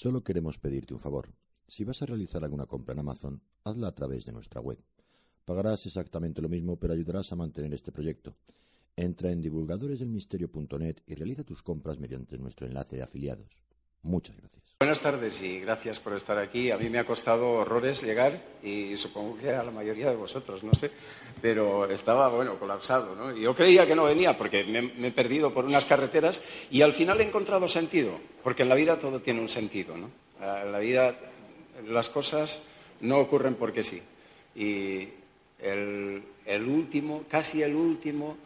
Solo queremos pedirte un favor. Si vas a realizar alguna compra en Amazon, hazla a través de nuestra web. Pagarás exactamente lo mismo, pero ayudarás a mantener este proyecto. Entra en divulgadoresdelmisterio.net y realiza tus compras mediante nuestro enlace de afiliados. Muchas gracias. Buenas tardes y gracias por estar aquí. A mí me ha costado horrores llegar y supongo que a la mayoría de vosotros, no sé, pero estaba, bueno, colapsado, ¿no? Yo creía que no venía porque me, he perdido por unas carreteras y al final he encontrado sentido, porque en la vida todo tiene un sentido, ¿no? La vida las cosas no ocurren porque sí. Y el, el último, casi el último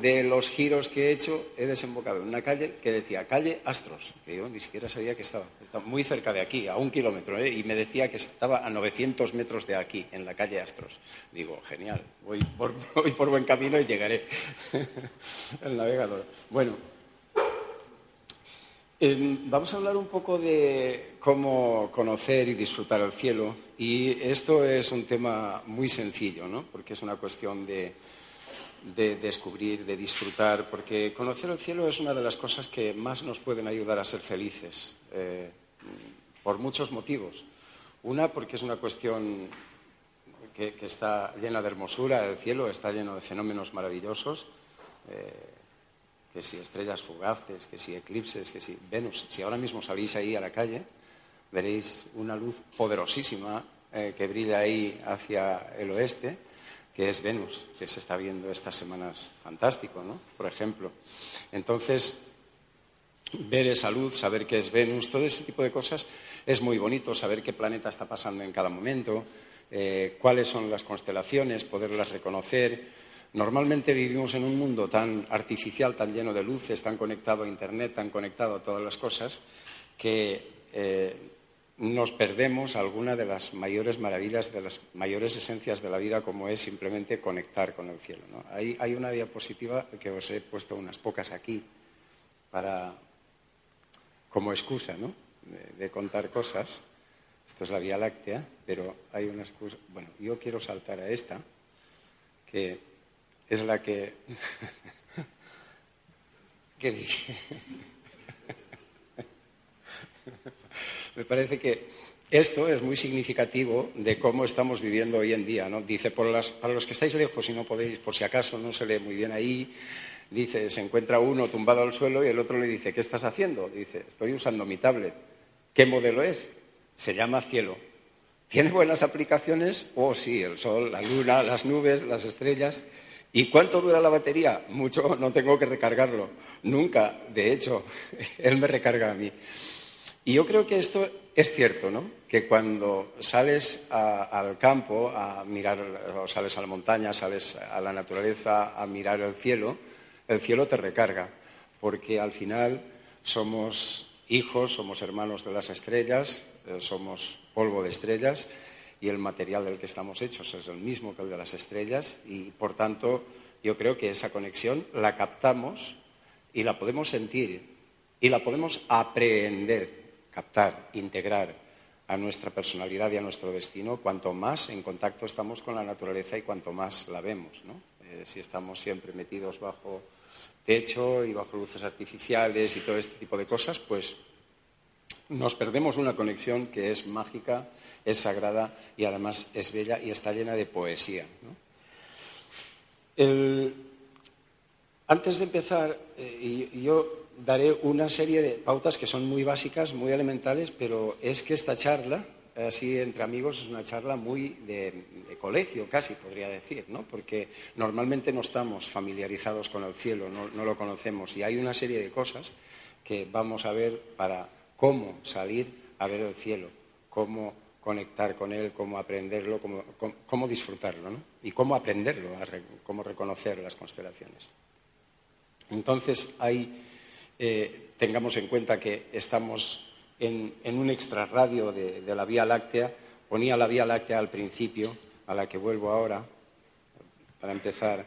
de los giros que he hecho, he desembocado en una calle que decía calle Astros, que yo ni siquiera sabía que estaba. Muy cerca de aquí, a un kilómetro, ¿eh? y me decía que estaba a 900 metros de aquí, en la calle Astros. Digo, genial, voy por, voy por buen camino y llegaré. El navegador. Bueno, eh, vamos a hablar un poco de cómo conocer y disfrutar el cielo, y esto es un tema muy sencillo, ¿no? porque es una cuestión de de descubrir, de disfrutar, porque conocer el cielo es una de las cosas que más nos pueden ayudar a ser felices, eh, por muchos motivos. Una, porque es una cuestión que, está llena de hermosura, el cielo está lleno de fenómenos maravillosos, eh, que si estrellas fugaces, que si eclipses, que si Venus. Si ahora mismo salís ahí a la calle, veréis una luz poderosísima eh, que brilla ahí hacia el oeste que es Venus, que se está viendo estas semanas fantástico, ¿no? Por ejemplo. Entonces, ver esa luz, saber qué es Venus, todo ese tipo de cosas es muy bonito, saber qué planeta está pasando en cada momento, eh, cuáles son las constelaciones, poderlas reconocer. Normalmente vivimos en un mundo tan artificial, tan lleno de luces, tan conectado a Internet, tan conectado a todas las cosas, que eh, nos perdemos alguna de las mayores maravillas, de las mayores esencias de la vida, como es simplemente conectar con el cielo. Hay, una diapositiva que os he puesto unas pocas aquí para, como excusa ¿no? de, contar cosas. Esto es la Vía Láctea, pero hay una excusa. Bueno, yo quiero saltar a esta, que es la que. ¿Qué dije? Me parece que esto es muy significativo de cómo estamos viviendo hoy en día. ¿no? Dice, para los que estáis lejos y no podéis, por si acaso no se lee muy bien ahí, dice, se encuentra uno tumbado al suelo y el otro le dice, ¿qué estás haciendo? Dice, estoy usando mi tablet. ¿Qué modelo es? Se llama cielo. ¿Tiene buenas aplicaciones? Oh, sí, el sol, la luna, las nubes, las estrellas. ¿Y cuánto dura la batería? Mucho, no tengo que recargarlo. Nunca. De hecho, él me recarga a mí. Y yo creo que esto es cierto, ¿no? Que cuando sales al campo a mirar, o sales a la montaña, sales a la naturaleza a mirar el cielo, el cielo te recarga, porque al final somos hijos, somos hermanos de las estrellas, eh, somos polvo de estrellas y el material del que estamos hechos es el mismo que el de las estrellas y, por tanto, yo creo que esa conexión la captamos y la podemos sentir y la podemos aprender captar, integrar a nuestra personalidad y a nuestro destino cuanto más en contacto estamos con la naturaleza y cuanto más la vemos. Eh, si estamos siempre metidos bajo techo y bajo luces artificiales y todo este tipo de cosas, pues nos perdemos una conexión que es mágica, es sagrada y además es bella y está llena de poesía. Antes de empezar, eh, yo daré una serie de pautas que son muy básicas, muy elementales, pero es que esta charla así entre amigos es una charla muy de, colegio, casi podría decir, ¿no? Porque normalmente no estamos familiarizados con el cielo, no, lo conocemos y hay una serie de cosas que vamos a ver para cómo salir a ver el cielo, cómo conectar con él, cómo aprenderlo, cómo, disfrutarlo, ¿no? Y cómo aprenderlo, cómo reconocer las constelaciones. Entonces, ahí eh, tengamos en cuenta que estamos en, un extrarradio de, la Vía Láctea. Ponía la Vía Láctea al principio, a la que vuelvo ahora, para empezar,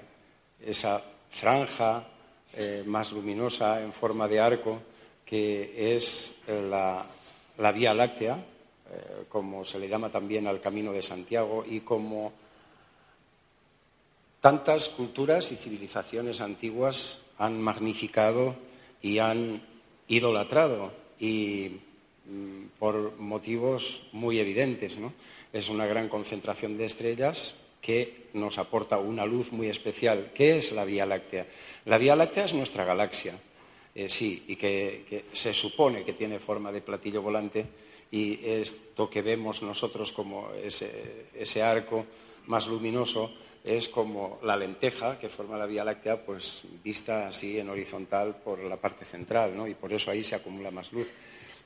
esa franja eh, más luminosa en forma de arco, que es la, Vía Láctea, eh, como se le llama también al Camino de Santiago, y como tantas culturas y civilizaciones antiguas han magnificado y han idolatrado y mm, por motivos muy evidentes. Es una gran concentración de estrellas que nos aporta una luz muy especial. ¿Qué es la Vía Láctea? La Vía Láctea es nuestra galaxia, eh, sí, y que, se supone que tiene forma de platillo volante y esto que vemos nosotros como ese arco más luminoso es como la lenteja que forma la Vía Láctea, pues vista así en horizontal por la parte central, ¿no? Y por eso ahí se acumula más luz.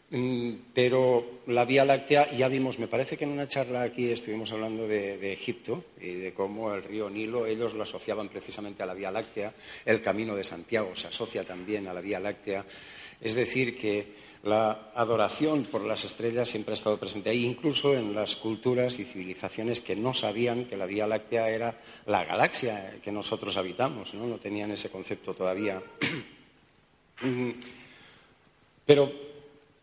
Mm, pero la Vía Láctea, ya vimos, me parece que en una charla aquí estuvimos hablando de, de, Egipto y de cómo el río Nilo, ellos lo asociaban precisamente a la Vía Láctea, el Camino de Santiago se asocia también a la Vía Láctea. Es decir, que la adoración por las estrellas siempre ha estado presente ahí, incluso en las culturas y civilizaciones que no sabían que la Vía Láctea era la galaxia que nosotros habitamos, no, no tenían ese concepto todavía. Mm, pero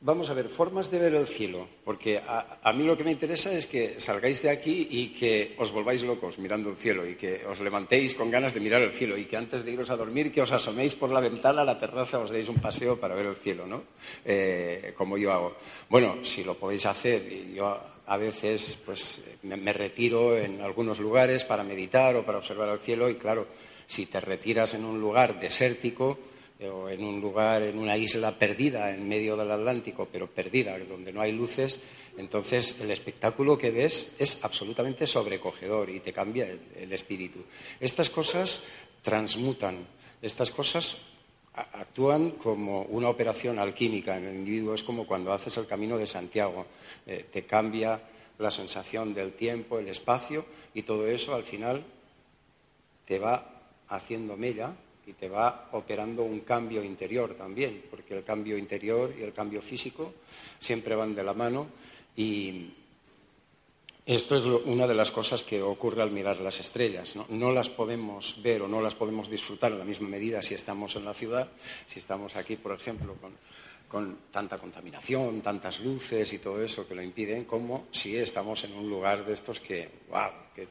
Vamos a ver, formas de ver el cielo, porque a, mí lo que me interesa es que salgáis de aquí y que os volváis locos mirando el cielo y que os levantéis con ganas de mirar el cielo y que antes de iros a dormir que os asoméis por la ventana a la terraza, os deis un paseo para ver el cielo, ¿no? Eh, como yo hago. Bueno, si lo podéis hacer, y yo a veces pues me retiro en algunos lugares para meditar o para observar el cielo y claro, si te retiras en un lugar desértico, o en un lugar, en una isla perdida en medio del Atlántico, pero perdida, donde no hay luces, entonces el espectáculo que ves es absolutamente sobrecogedor y te cambia el, espíritu. Estas cosas transmutan, estas cosas actúan como una operación alquímica en el individuo, es como cuando haces el camino de Santiago, eh, te cambia la sensación del tiempo, el espacio y todo eso al final te va haciendo mella y te va operando un cambio interior también, porque el cambio interior y el cambio físico siempre van de la mano y esto es una de las cosas que ocurre al mirar las estrellas. ¿no? ¿no? las podemos ver o no las podemos disfrutar en la misma medida si estamos en la ciudad, si estamos aquí, por ejemplo, con con tanta contaminación, tantas luces y todo eso que lo impiden, como si estamos en un lugar de estos que, wow, que,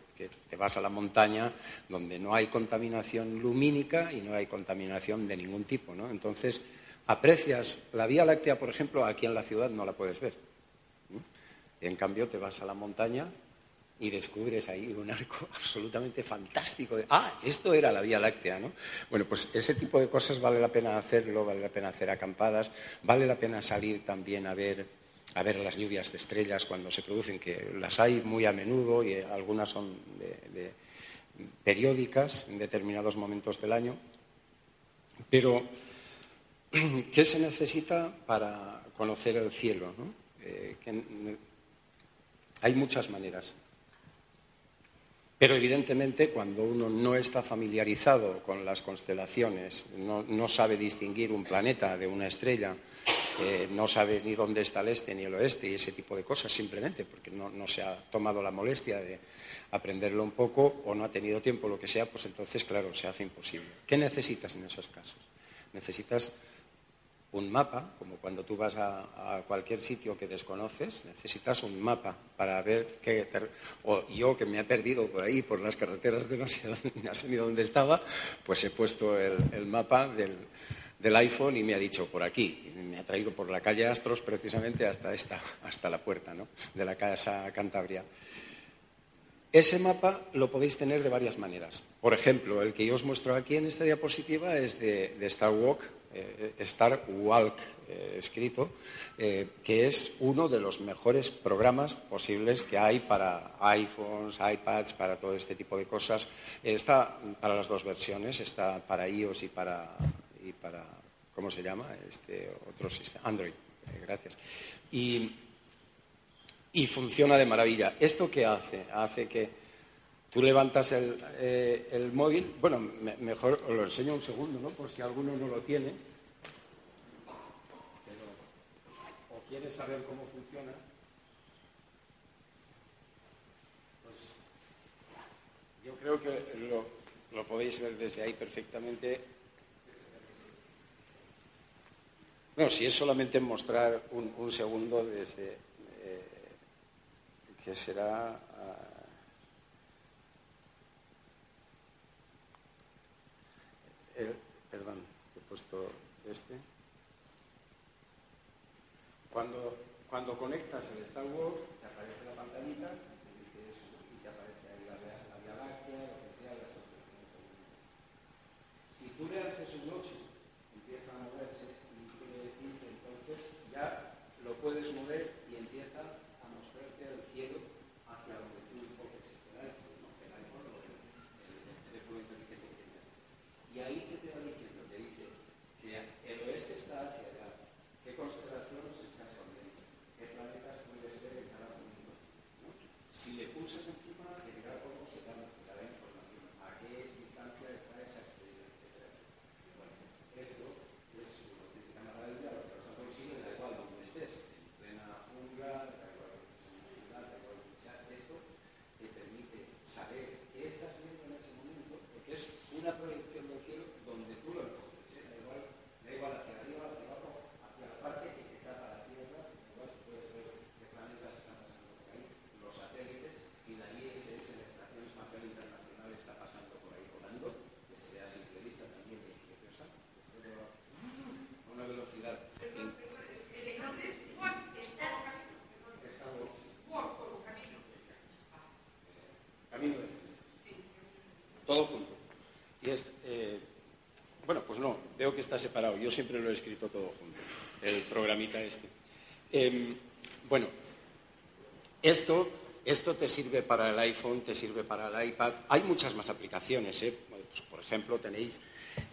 te vas a la montaña donde no hay contaminación lumínica y no hay contaminación de ningún tipo. ¿no? Entonces, aprecias la Vía Láctea, por ejemplo, aquí en la ciudad no la puedes ver. En cambio, te vas a la montaña y descubres ahí un arco absolutamente fantástico. De, ah, esto era la Vía Láctea, ¿no? Bueno, pues ese tipo de cosas vale la pena hacerlo, vale la pena hacer acampadas, vale la pena salir también a ver, a ver las lluvias de estrellas cuando se producen, que las hay muy a menudo y algunas son periódicas en determinados momentos del año. Pero, ¿qué se necesita para conocer el cielo? Eh, hay muchas maneras. Pero evidentemente cuando uno no está familiarizado con las constelaciones, no, sabe distinguir un planeta de una estrella, eh, no sabe ni dónde está el este ni el oeste y ese tipo de cosas, simplemente porque no, no, se ha tomado la molestia de aprenderlo un poco o no ha tenido tiempo, lo que sea, pues entonces, claro, se hace imposible. ¿Qué necesitas en esos casos? Necesitas un mapa, como cuando tú vas a, cualquier sitio que desconoces, necesitas un mapa para ver qué... O yo que me he perdido por ahí, por las carreteras de no sé dónde, dónde estaba, pues he puesto el, mapa del, iPhone y me ha dicho por aquí. Me ha traído por la calle Astros precisamente hasta, esta, hasta la puerta ¿no? de la Casa Cantabria. Ese mapa lo podéis tener de varias maneras. Por ejemplo, el que yo os muestro aquí en esta diapositiva es de, de Star Walk, eh, Star Walk eh, escrito, que es uno de los mejores programas posibles que hay para iPhones, iPads, para todo este tipo de cosas. Está para las dos versiones, está para iOS y para, y para ¿cómo se llama? Este otro sistema, Android. gracias. Y, y funciona de maravilla. ¿Esto qué hace? Hace que Tú levantas el, eh, móvil, bueno, mejor os lo enseño un segundo, ¿no? Por si alguno no lo tiene. o quiere saber cómo funciona. Pues yo creo que lo, podéis ver desde ahí perfectamente. Bueno, si es solamente mostrar un, segundo desde eh, que será ah, perdón, he puesto este. Cuando, cuando conectas el Star Wars, te aparece la pantallita y te aparece ahí la, la Vía Láctea, lo que sea, las Si tú le un 8, empieza a moverse y quiere decir que entonces ya lo puedes mover y empieza a mostrarte el cielo hacia donde tú enfoques el iPhone, no el iPhone o el, el teléfono inteligente que tienes. Y ahí que te va diciendo el oeste está hacia allá. ¿Qué constelaciones está escondiendo? ¿Qué planetas puedes ver en cada momento? Si le pulsas encima, te dirá cómo se da la información, a qué distancia está esa estrella, etc. Bueno, esto es una auténtica maravilla, lo que vas a conseguir, da igual donde estés, en plena jungla, da igual que estés en una ciudad, da igual que sea, esto te permite saber qué estás viendo en ese momento, porque es una proyección del cielo donde tú lo igual hacia arriba, hacia abajo, hacia la parte que tapa la Tierra, igual se puede ver qué planetas están pasando por ahí, los satélites, si la ISS, la Estación Espacial Internacional, está pasando por ahí volando, que se vea simple vista también muy preciosa, a una velocidad. Camino de Todo junto. Y es, eh, bueno, pues que está separado. Yo siempre lo he escrito todo junto, el programita este. Em, bueno, esto, esto te sirve para el iPhone, te sirve para el iPad. Hay muchas más aplicaciones. ¿eh? Pues, por ejemplo, tenéis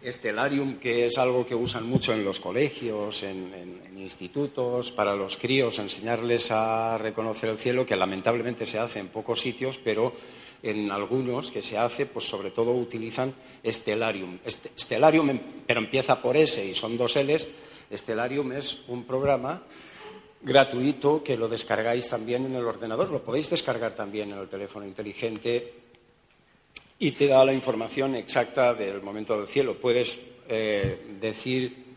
Stellarium, que es algo que usan mucho en los colegios, en, institutos, para los críos, enseñarles a reconocer el cielo, que lamentablemente se hace en pocos sitios, pero en algunos que se hace, pues sobre todo utilizan Stellarium. Stellarium, em, pero empieza por S y son dos Ls. Stellarium es un programa gratuito que lo descargáis también en el ordenador, lo podéis descargar también en el teléfono inteligente y te da la información exacta del momento del cielo. Puedes eh, decir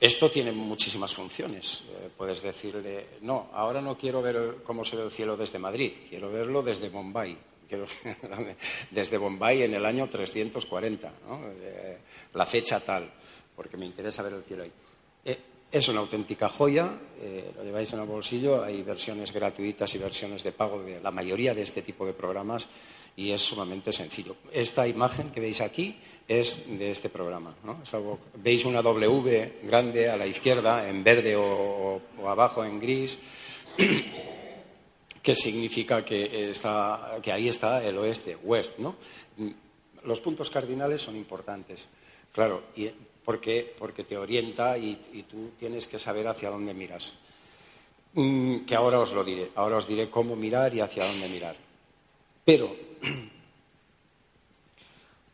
esto tiene muchísimas funciones. Eh, puedes decirle, no, ahora no quiero ver cómo se ve el cielo desde Madrid, quiero verlo desde Bombay. desde Bombay en el año 340, eh, la fecha tal, porque me interesa ver el cielo ahí. Eh, es una auténtica joya, lo lleváis en el bolsillo, hay versiones gratuitas y versiones de pago de la mayoría de este tipo de programas y es sumamente sencillo. Esta imagen que veis aquí es de este programa. Veis una W grande a la izquierda, en verde o, abajo en gris, que significa que, ahí está el oeste, west. ¿no? Los puntos cardinales son importantes, claro, porque, porque te orienta y, y tú tienes que saber hacia dónde miras. Mm, que ahora os lo diré, ahora os diré cómo mirar y hacia dónde mirar. Pero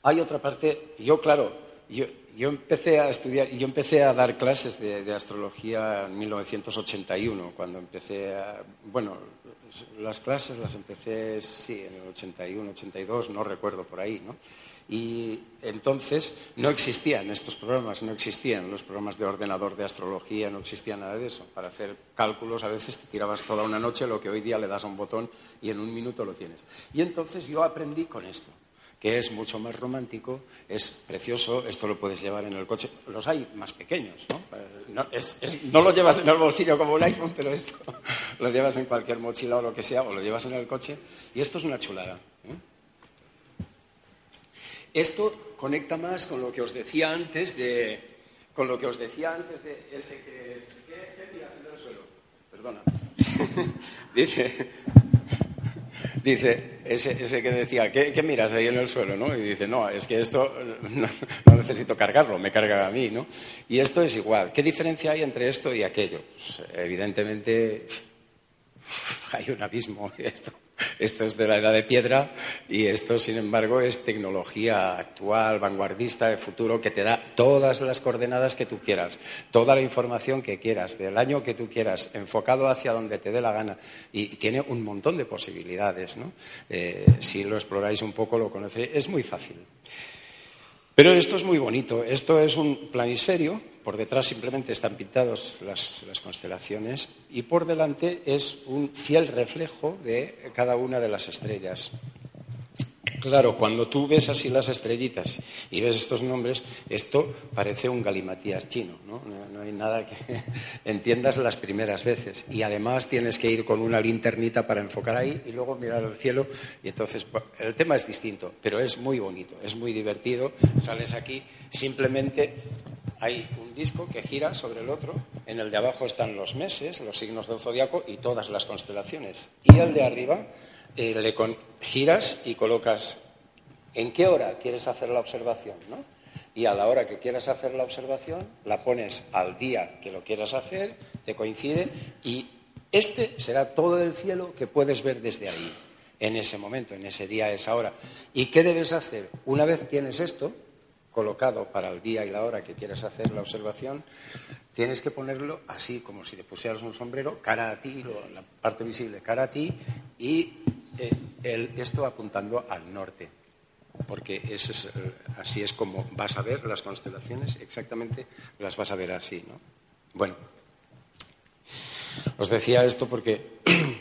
hay otra parte, yo claro, yo, empecé a estudiar, yo empecé a dar clases de, astrología en 1981, cuando empecé a, bueno, las clases las empecé, sí, en el 81, 82, no recuerdo por ahí, ¿no? Y entonces no existían estos programas, no existían los programas de ordenador de astrología, no existía nada de eso. Para hacer cálculos a veces te tirabas toda una noche lo que hoy día le das a un botón y en un minuto lo tienes. Y entonces yo aprendí con esto que es mucho más romántico, es precioso, esto lo puedes llevar en el coche. Los hay más pequeños, ¿no? No, lo llevas en el bolsillo como un iPhone, pero esto lo llevas en cualquier mochila o lo que sea, o lo llevas en el coche, y esto es una chulada. ¿eh? Esto conecta más con lo que os decía antes de, con lo que os decía antes de ese que, ¿qué, tiras en el suelo? Perdona. dice, dice ese, ese, que decía, ¿qué, miras ahí en el suelo? ¿no? Y dice, no, es que esto no, necesito cargarlo, me carga a mí. ¿no? Y esto es igual. ¿Qué diferencia hay entre esto y aquello? Pues, evidentemente hay un abismo. Esto esto es de la edad de piedra y esto, sin embargo, es tecnología actual, vanguardista, de futuro, que te da todas las coordenadas que tú quieras, toda la información que quieras, del año que tú quieras, enfocado hacia donde te dé la gana. Y tiene un montón de posibilidades. ¿no? Eh, si lo exploráis un poco, lo conocéis. Es muy fácil. Pero esto es muy bonito. Esto es un planisferio. Por detrás simplemente están pintados las, constelaciones y por delante es un fiel reflejo de cada una de las estrellas. Claro, cuando tú ves así las estrellitas y ves estos nombres, esto parece un galimatías chino, ¿no? No, hay nada que entiendas las primeras veces. Y además tienes que ir con una linternita para enfocar ahí y luego mirar al cielo. Y entonces, el tema es distinto, pero es muy bonito, es muy divertido. Sales aquí, simplemente hay un disco que gira sobre el otro. En el de abajo están los meses, los signos del zodiaco y todas las constelaciones. Y el de arriba le giras y colocas en qué hora quieres hacer la observación, ¿no? Y a la hora que quieras hacer la observación, la pones al día que lo quieras hacer, te coincide, y este será todo el cielo que puedes ver desde ahí, en ese momento, en ese día, esa hora. ¿Y qué debes hacer? Una vez tienes esto colocado para el día y la hora que quieras hacer la observación, tienes que ponerlo así, como si le pusieras un sombrero, cara a ti, la parte visible cara a ti, y eh, esto apuntando al norte, porque es, eh, así es como vas a ver las constelaciones, exactamente las vas a ver así. ¿no? Bueno, os decía esto porque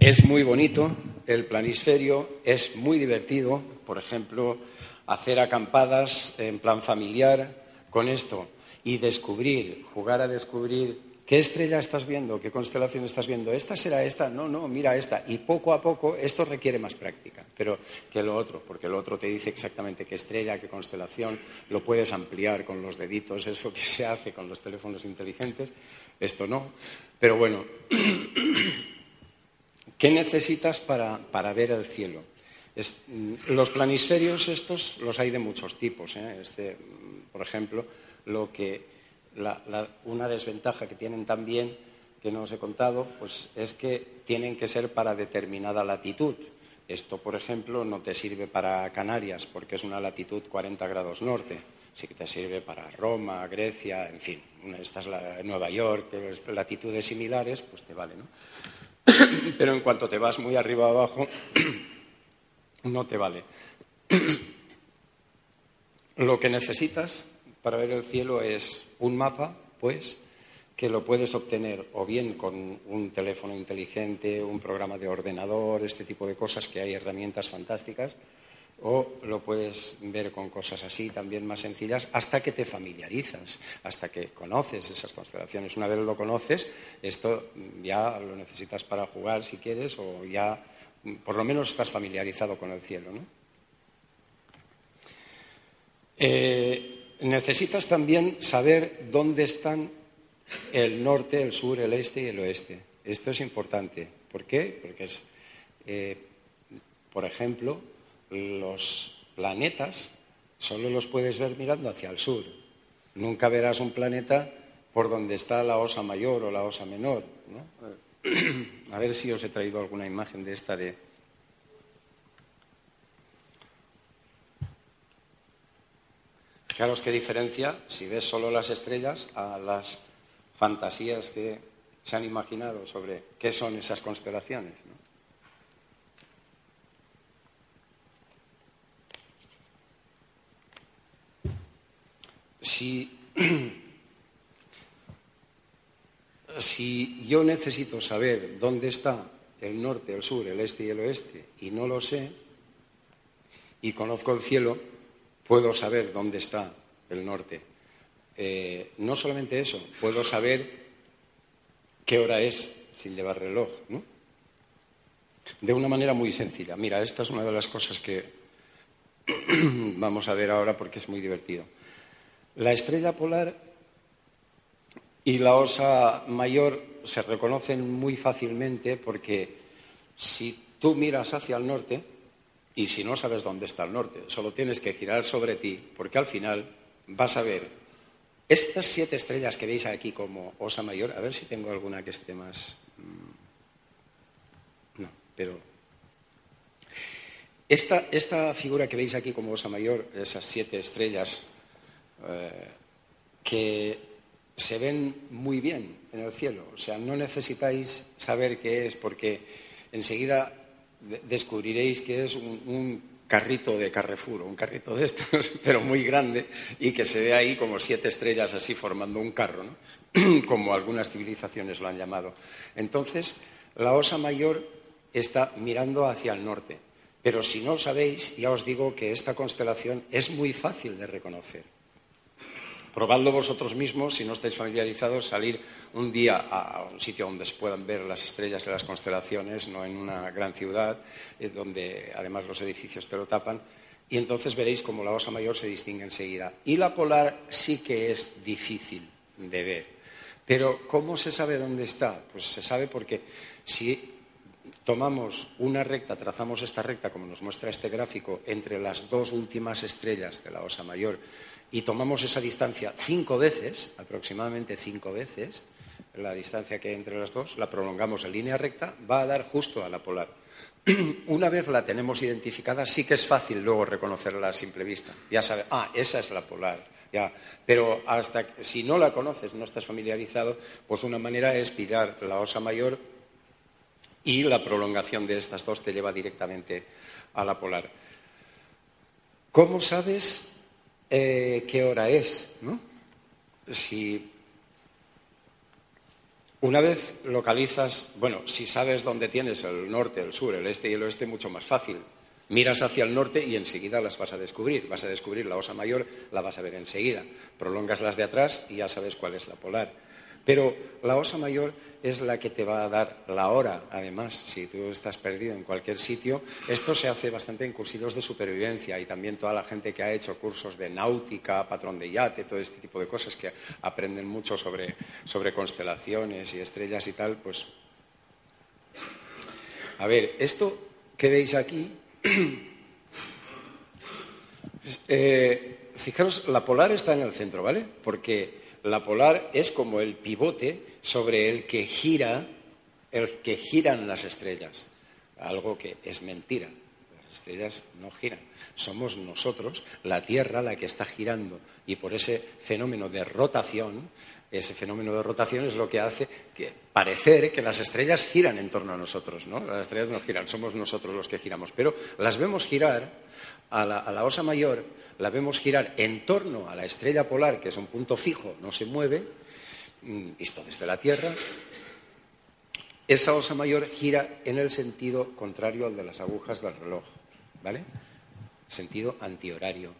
es muy bonito el planisferio, es muy divertido, por ejemplo, hacer acampadas en plan familiar con esto y descubrir, jugar a descubrir ¿Qué estrella estás viendo? ¿Qué constelación estás viendo? ¿Esta será esta? No, no, mira esta. Y poco a poco esto requiere más práctica, pero que lo otro, porque lo otro te dice exactamente qué estrella, qué constelación, lo puedes ampliar con los deditos, eso que se hace con los teléfonos inteligentes, esto no. Pero bueno, ¿qué necesitas para, ver el cielo? los planisferios estos los hay de muchos tipos. ¿eh? Este, por ejemplo, lo que una desventaja que tienen también, que no os he contado, pues es que tienen que ser para determinada latitud. Esto, por ejemplo, no te sirve para Canarias porque es una latitud 40 grados norte. Sí que te sirve para Roma, Grecia, en fin. Esta es la, Nueva York, latitudes similares, pues te vale, ¿no? Pero en cuanto te vas muy arriba abajo, no te vale. Lo que necesitas para ver el cielo es un mapa, pues, que lo puedes obtener o bien con un teléfono inteligente, un programa de ordenador, este tipo de cosas, que hay herramientas fantásticas, o lo puedes ver con cosas así, también más sencillas, hasta que te familiarizas, hasta que conoces esas constelaciones. Una vez lo conoces, esto ya lo necesitas para jugar si quieres, o ya por lo menos estás familiarizado con el cielo. ¿no? Eh, necesitas también saber dónde están el norte, el sur, el este y el oeste. Esto es importante. ¿Por qué? Porque es, eh, por ejemplo, los planetas solo los puedes ver mirando hacia el sur. Nunca verás un planeta por donde está la osa mayor o la osa menor. A ver si os he traído alguna imagen de esta de, Fijaros qué diferencia si ves solo las estrellas a las fantasías que se han imaginado sobre qué son esas constelaciones. Si, si yo necesito saber dónde está el norte, el sur, el este y el oeste y no lo sé, y conozco el cielo, puedo saber dónde está el norte. Eh, no solamente eso, puedo saber qué hora es sin llevar reloj, ¿no? de una manera muy sencilla. Mira, esta es una de las cosas que vamos a ver ahora porque es muy divertido. La estrella polar y la osa mayor se reconocen muy fácilmente porque si tú miras hacia el norte, y si no sabes dónde está el norte, solo tienes que girar sobre ti, porque al final vas a ver estas siete estrellas que veis aquí como osa mayor, a ver si tengo alguna que esté más... Mm, no, pero... Esta, esta figura que veis aquí como osa mayor, esas siete estrellas, eh, que se ven muy bien en el cielo. O sea, no necesitáis saber qué es porque enseguida descubriréis que es un, carrito de Carrefour, un carrito de estos, pero muy grande y que se ve ahí como siete estrellas así formando un carro, como algunas civilizaciones lo han llamado. Entonces, la osa mayor está mirando hacia el norte. Pero si no sabéis, ya os digo que esta constelación es muy fácil de reconocer. Probadlo vosotros mismos, si no estáis familiarizados, salir un día a un sitio donde se puedan ver las estrellas y las constelaciones, no en una gran ciudad, eh, donde además los edificios te lo tapan, y entonces veréis cómo la osa mayor se distingue enseguida. Y la polar sí que es difícil de ver. Pero ¿cómo se sabe dónde está? Pues se sabe porque si tomamos una recta, trazamos esta recta, como nos muestra este gráfico, entre las dos últimas estrellas de la osa mayor y tomamos esa distancia cinco veces, aproximadamente cinco veces, la distancia que hay entre las dos, la prolongamos en línea recta, va a dar justo a la polar. Una vez la tenemos identificada, sí que es fácil luego reconocerla a simple vista. Ya sabe, ah, esa es la polar. Ya. Pero hasta si no la conoces, no estás familiarizado, pues una manera es pillar la osa mayor y la prolongación de estas dos te lleva directamente a la polar. ¿Cómo sabes eh, qué hora es, ¿no? Si una vez localizas, bueno, si sabes dónde tienes el norte, el sur, el este y el oeste, mucho más fácil. Miras hacia el norte y enseguida las vas a descubrir. Vas a descubrir la osa mayor, la vas a ver enseguida. Prolongas las de atrás y ya sabes cuál es la polar. Pero la osa mayor es la que te va a dar la hora, además, si tú estás perdido en cualquier sitio. Esto se hace bastante en cursillos de supervivencia y también toda la gente que ha hecho cursos de náutica, patrón de yate, todo este tipo de cosas que aprenden mucho sobre, constelaciones y estrellas y tal, pues. A ver, esto que veis aquí. Eh, fijaros, la polar está en el centro, ¿vale? Porque la polar es como el pivote sobre el que gira, el que giran las estrellas, algo que es mentira. Las estrellas no giran. Somos nosotros, la Tierra, la que está girando. Y por ese fenómeno de rotación, ese fenómeno de rotación es lo que hace que parecer que las estrellas giran en torno a nosotros, ¿no? Las estrellas no giran, somos nosotros los que giramos. Pero las vemos girar a la, osa mayor la vemos girar en torno a la estrella polar, que es un punto fijo, no se mueve, visto mm, desde la Tierra, esa osa mayor gira en el sentido contrario al de las agujas del reloj, ¿vale? Sentido antihorario.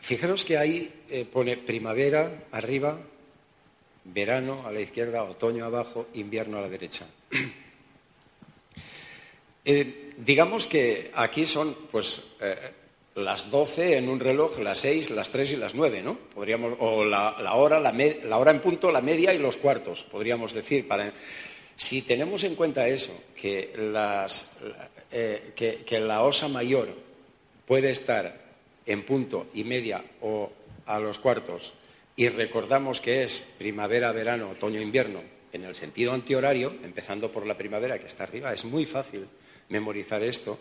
Fijaros que ahí eh, pone primavera arriba, verano a la izquierda, otoño abajo, invierno a la derecha. Eh, digamos que aquí son, pues, eh, las 12 en un reloj, las 6, las 3 y las 9, ¿no? Podríamos, o la, hora, la, la, hora en punto, la media y los cuartos, podríamos decir. Para, si tenemos en cuenta eso, que, las, eh, que, la osa mayor puede estar en punto y media o a los cuartos, y recordamos que es primavera, verano, otoño, invierno, en el sentido antihorario, empezando por la primavera que está arriba, es muy fácil memorizar esto.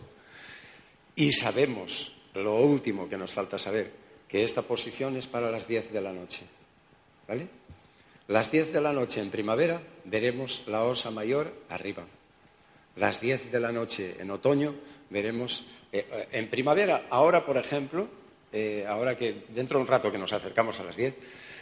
Y sabemos lo último que nos falta saber, que esta posición es para las 10 de la noche. ¿Vale? Las 10 de la noche en primavera veremos la osa mayor arriba. Las 10 de la noche en otoño veremos eh, eh, en primavera, ahora por ejemplo, eh, ahora que dentro de un rato que nos acercamos a las 10,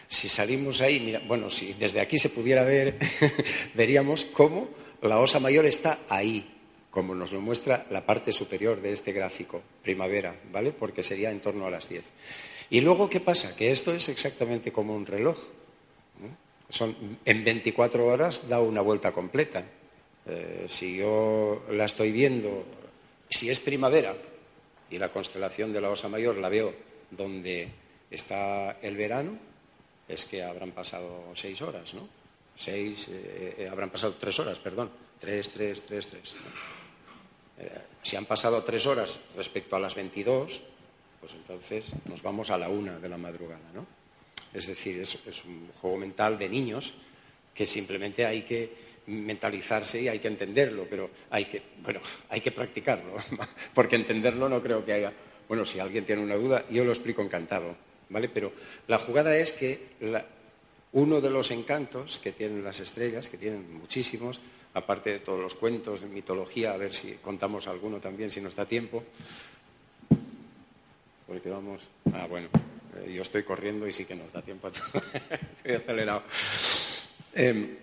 si salimos ahí, mira, bueno, si desde aquí se pudiera ver, veríamos cómo la osa mayor está ahí, como nos lo muestra la parte superior de este gráfico, primavera, ¿vale? Porque sería en torno a las 10. Y luego, ¿qué pasa? Que esto es exactamente como un reloj. Son, en 24 horas da una vuelta completa. Eh, si yo la estoy viendo, si es primavera y la constelación de la Osa Mayor la veo donde está el verano, es que habrán pasado seis horas, ¿no? Seis, eh, eh, habrán pasado tres horas, perdón. Tres, tres, tres, tres. Si han pasado tres horas respecto a las 22, pues entonces nos vamos a la una de la madrugada, ¿no? Es decir, es, un juego mental de niños que simplemente hay que mentalizarse y hay que entenderlo, pero hay que, bueno, hay que practicarlo, porque entenderlo no creo que haya. Bueno, si alguien tiene una duda, yo lo explico encantado, ¿vale? Pero la jugada es que uno de los encantos que tienen las estrellas, que tienen muchísimos, aparte de todos los cuentos de mitología, a ver si contamos alguno también, si nos da tiempo, porque vamos. Ah, bueno, eh, yo estoy corriendo y sí que nos da tiempo a todo. estoy acelerado. Em,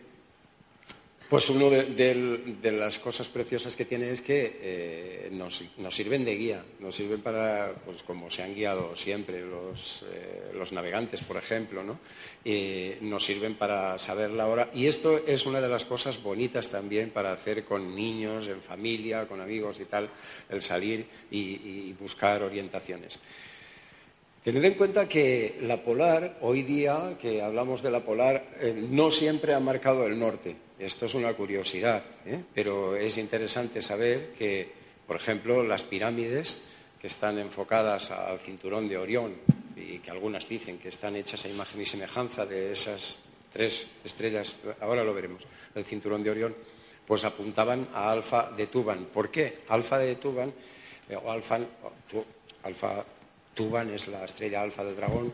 pues una de, las cosas preciosas que tiene es que eh, nos, sirven de guía, nos sirven para, pues como se han guiado siempre los, eh, navegantes, por ejemplo, ¿no? nos sirven para saber la hora. Y esto es una de las cosas bonitas también para hacer con niños, en familia, con amigos y tal, el salir y buscar orientaciones. Tened en cuenta que la polar, hoy día que hablamos de la polar, eh, no siempre ha marcado el norte. Esto es una curiosidad, ¿eh? pero es interesante saber que, por ejemplo, las pirámides que están enfocadas al cinturón de Orión y que algunas dicen que están hechas a imagen y semejanza de esas tres estrellas, ahora lo veremos, el cinturón de Orión, pues apuntaban a Alfa de Tuban. ¿Por qué? Alfa de Tuban, eh, o Alfa, alfa Tuban es la estrella alfa del dragón,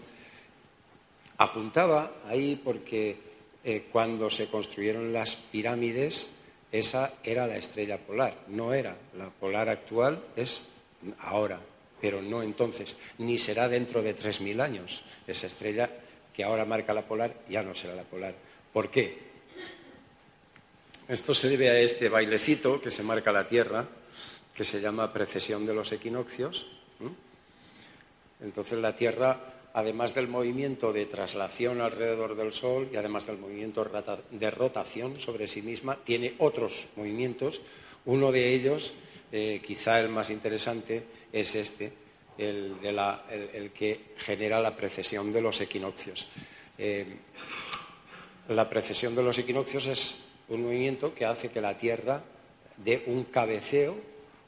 apuntaba ahí porque eh, cuando se construyeron las pirámides, esa era la estrella polar, no era. La polar actual es ahora, pero no entonces, ni será dentro de 3.000 años. Esa estrella que ahora marca la polar ya no será la polar. ¿Por qué? Esto se debe a este bailecito que se marca la Tierra, que se llama precesión de los equinoccios. Entonces la Tierra, además del movimiento de traslación alrededor del Sol y además del movimiento de rotación sobre sí misma, tiene otros movimientos. Uno de ellos, eh, quizá el más interesante, es este, el, que genera la precesión de los equinoccios. Eh, la precesión de los equinoccios es un movimiento que hace que la Tierra dé un cabeceo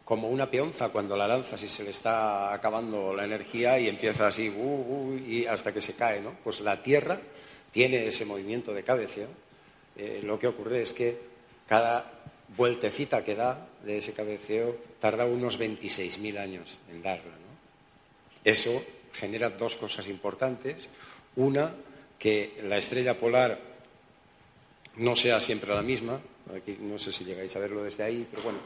como una peonza cuando la lanzas y se le está acabando la energía y empieza así uh, uh, y hasta que se cae, ¿no? Pues la Tierra tiene ese movimiento de cabeceo. Eh, lo que ocurre es que cada vueltecita que da de ese cabeceo tarda unos 26.000 años en darla. ¿no? Eso genera dos cosas importantes. Una, que la estrella polar no sea siempre la misma. Aquí no sé si llegáis a verlo desde ahí, pero bueno,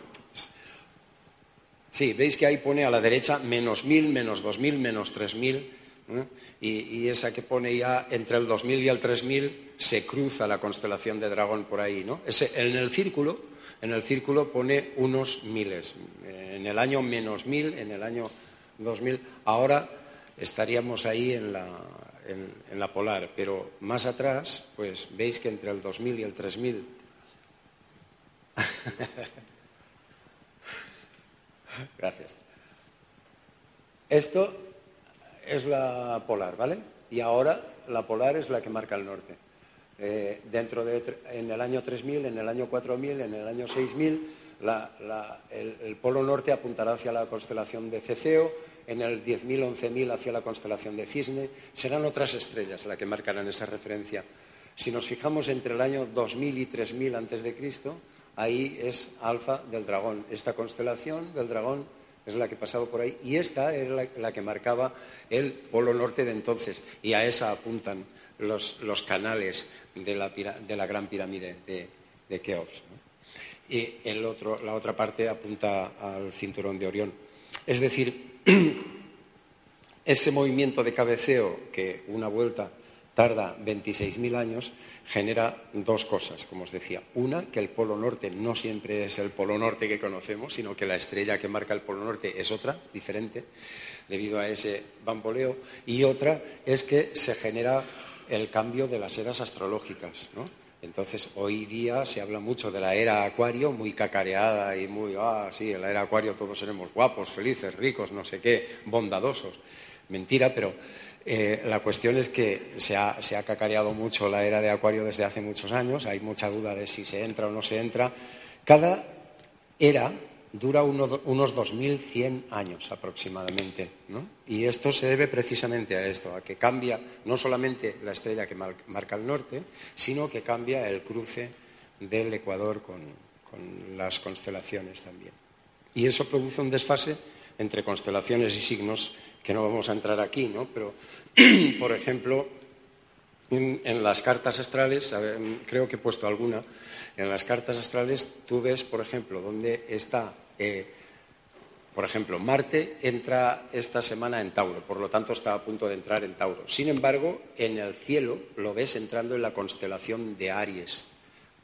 Sí, veis que ahí pone a la derecha menos mil, menos dos mil, menos tres mil. Y, esa que pone ya entre el 2000 y el 3000 se cruza la constelación de Dragón por ahí, ¿no? en el círculo, en el círculo pone unos miles. En el año menos mil, en el año 2000. Ahora estaríamos ahí en la, en la polar, pero más atrás, pues veis que entre el 2000 y el 3000 Gracias. Esto es la polar, ¿vale? Y ahora la polar es la que marca el norte. Eh, dentro de, en el año 3000, en el año 4000, en el año 6000, el, polo norte apuntará hacia la constelación de Ceceo, en el 10.000, 11.000 hacia la constelación de Cisne. Serán otras estrellas las que marcarán esa referencia. Si nos fijamos entre el año 2000 y 3000 antes de Cristo, ahí es Alfa del dragón. Esta constelación del dragón es la que pasaba por ahí y esta era la, que marcaba el polo norte de entonces y a esa apuntan los, canales de la, gran pirámide de, de Keops. Y la otra parte apunta al cinturón de Orión. Es decir, ese movimiento de cabeceo que una vuelta tarda 26.000 años, genera dos cosas, como os decía. Una, que el polo norte no siempre es el polo norte que conocemos, sino que la estrella que marca el polo norte es otra, diferente, debido a ese bamboleo. Y otra es que se genera el cambio de las eras astrológicas. Entonces, hoy día se habla mucho de la era acuario, muy cacareada y muy, ah, sí, en la era acuario todos seremos guapos, felices, ricos, no sé qué, bondadosos. Mentira, pero eh, la cuestión es que se ha, cacareado mucho la era de acuario desde hace muchos años, hay mucha duda de si se entra o no se entra. Cada era dura unos 2.100 años aproximadamente. Y esto se debe precisamente a esto, a que cambia no solamente la estrella que marca el norte, sino que cambia el cruce del Ecuador con, las constelaciones también. Y eso produce un desfase entre constelaciones y signos que no vamos a entrar aquí, ¿no? pero, por ejemplo, en, las cartas astrales, creo que he puesto alguna, en las cartas astrales tú ves, por ejemplo, dónde está por ejemplo, Marte entra esta semana en Tauro, por lo tanto está a punto de entrar en Tauro. Sin embargo, en el cielo lo ves entrando en la constelación de Aries.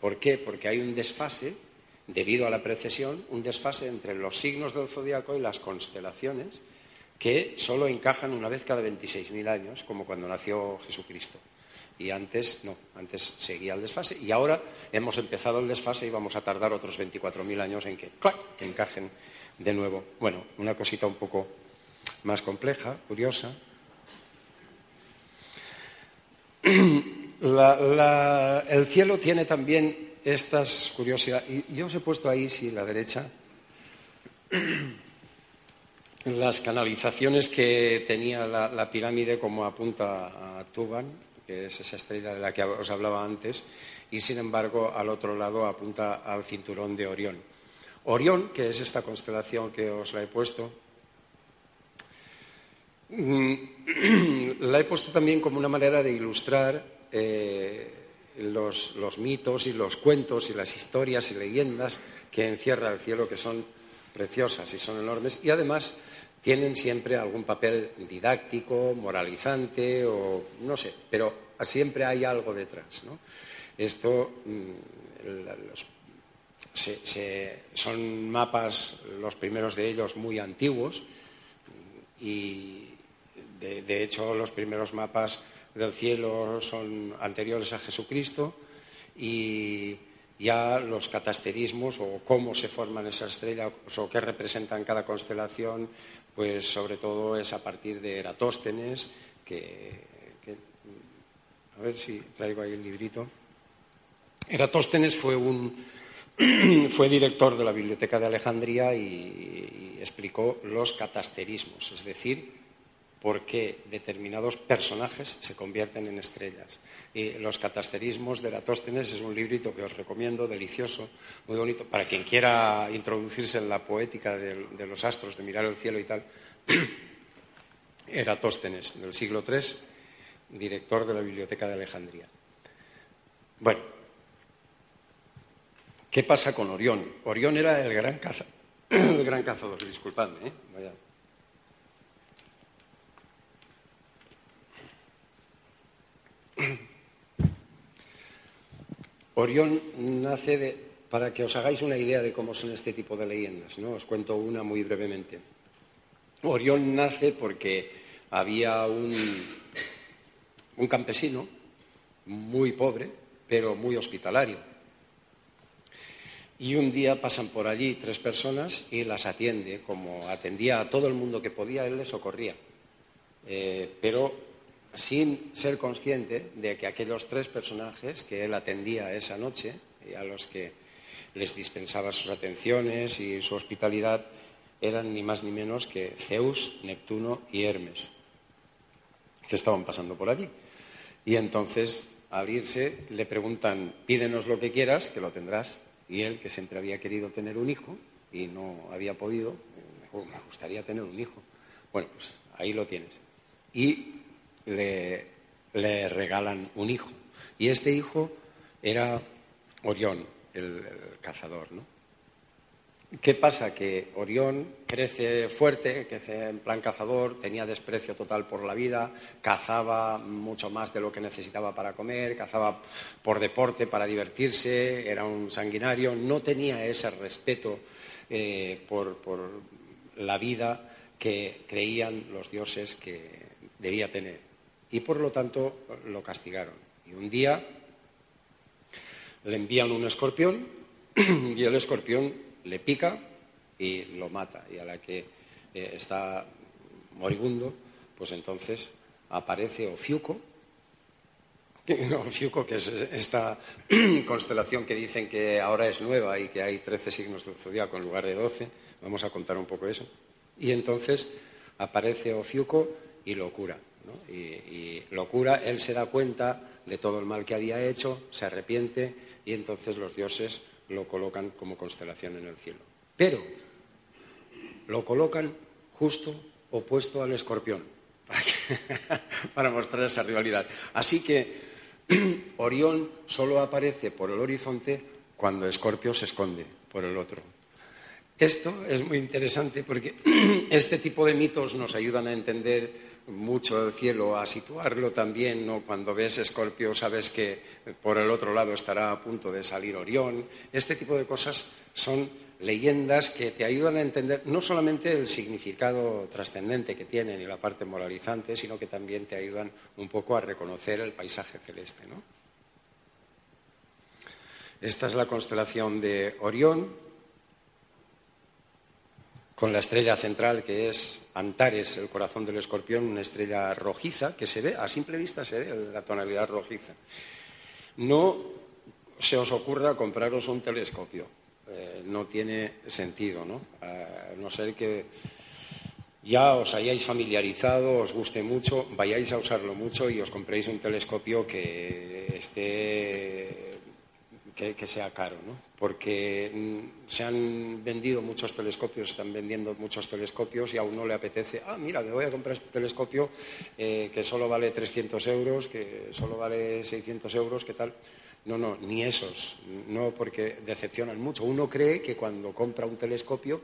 ¿Por qué? Porque hay un desfase, debido a la precesión, un desfase entre los signos del zodiaco y las constelaciones que solo encajan una vez cada 26.000 años, como cuando nació Jesucristo. Y antes no, antes seguía el desfase. Y ahora hemos empezado el desfase y vamos a tardar otros 24.000 años en que encajen de nuevo. Bueno, una cosita un poco más compleja, curiosa. el cielo tiene también estas curiosidades. Y yo os he puesto ahí, sí, la derecha, las canalizaciones que tenía la, la pirámide como apunta a Tuban, que es esa estrella de la que os hablaba antes, y sin embargo al otro lado apunta al cinturón de Orión. Orión, que es esta constelación que os la he puesto, mm, la he puesto también como una manera de ilustrar eh, los, los, mitos y los cuentos y las historias y leyendas que encierra el cielo, que son preciosas y son enormes, y además tienen siempre algún papel didáctico, moralizante o no sé, pero siempre hay algo detrás. ¿no? Esto mm, son mapas, los primeros de ellos, muy antiguos y de, hecho los primeros mapas del cielo son anteriores a Jesucristo y ya los catasterismos o cómo se forman esas estrellas o qué representan cada constelación pues sobre todo es a partir de Eratóstenes, que, a ver si traigo ahí el librito. Eratóstenes fue un fue director de la Biblioteca de Alejandría y, y explicó los catasterismos, es decir, por qué determinados personajes se convierten en estrellas. Y Los catasterismos de Eratóstenes es un librito que os recomiendo, delicioso, muy bonito, para quien quiera introducirse en la poética de, los astros, de mirar el cielo y tal. Eratóstenes, del siglo III, director de la Biblioteca de Alejandría. Bueno, ¿qué pasa con Orión? Orión era el gran, caza... el gran cazador, disculpadme, ¿eh? Vaya. Orión nace de, para que os hagáis una idea de cómo son este tipo de leyendas, ¿no? Os cuento una muy brevemente. Orión nace porque había un, un campesino muy pobre, pero muy hospitalario. Y un día pasan por allí tres personas y las atiende. Como atendía a todo el mundo que podía, él les socorría. Eh, pero sin ser consciente de que aquellos tres personajes que él atendía esa noche y a los que les dispensaba sus atenciones y su hospitalidad eran ni más ni menos que Zeus, Neptuno y Hermes, que estaban pasando por allí. Y entonces, al irse, le preguntan, pídenos lo que quieras, que lo tendrás. Y él, que siempre había querido tener un hijo y no había podido, me gustaría tener un hijo. Bueno, pues ahí lo tienes. Y le, regalan un hijo. Y este hijo era Orión, el, cazador, ¿no? ¿Qué pasa? Que Orión crece fuerte, crece en plan cazador, tenía desprecio total por la vida, cazaba mucho más de lo que necesitaba para comer, cazaba por deporte, para divertirse, era un sanguinario, no tenía ese respeto eh, por la vida que creían los dioses que debía tener y por lo tanto lo castigaron. Y un día le envían un escorpión y el escorpión le pica y lo mata. Y a la que eh, está moribundo, pues entonces aparece Ofiuco, Ofiuco, que es esta constelación que dicen que ahora es nueva y que hay 13 signos del zodiaco en lugar de 12. Vamos a contar un poco eso. Y entonces aparece Ofiuco y lo cura. Y, y lo cura, él se da cuenta de todo el mal que había hecho, se arrepiente y entonces los dioses lo colocan como constelación en el cielo. Pero lo colocan justo opuesto al escorpión, para, mostrar esa rivalidad. Así que Orión solo aparece por el horizonte cuando Escorpio se esconde por el otro. Esto es muy interesante porque este tipo de mitos nos ayudan a entender mucho el cielo, a situarlo también, ¿no? Cuando ves Escorpio sabes que por el otro lado estará a punto de salir Orión. Este tipo de cosas son leyendas que te ayudan a entender no solamente el significado trascendente que tienen y la parte moralizante, sino que también te ayudan un poco a reconocer el paisaje celeste. ¿no? Esta es la constelación de Orión, con la estrella central que es Antares, el corazón del escorpión, una estrella rojiza que se ve, a simple vista se ve la tonalidad rojiza. No se os ocurra compraros un telescopio eh, no tiene sentido, ¿no? A no ser que ya os hayáis familiarizado, os guste mucho, vayáis a usarlo mucho y os compréis un telescopio que esté que, sea caro, ¿no? Porque mm, se han vendido muchos telescopios, están vendiendo muchos telescopios y a uno le apetece, ah, mira, me voy a comprar este telescopio eh, que solo vale 300 euros, que solo vale 600 euros, ¿qué tal? No, no, ni esos, no porque decepcionan mucho. Uno cree que cuando compra un telescopio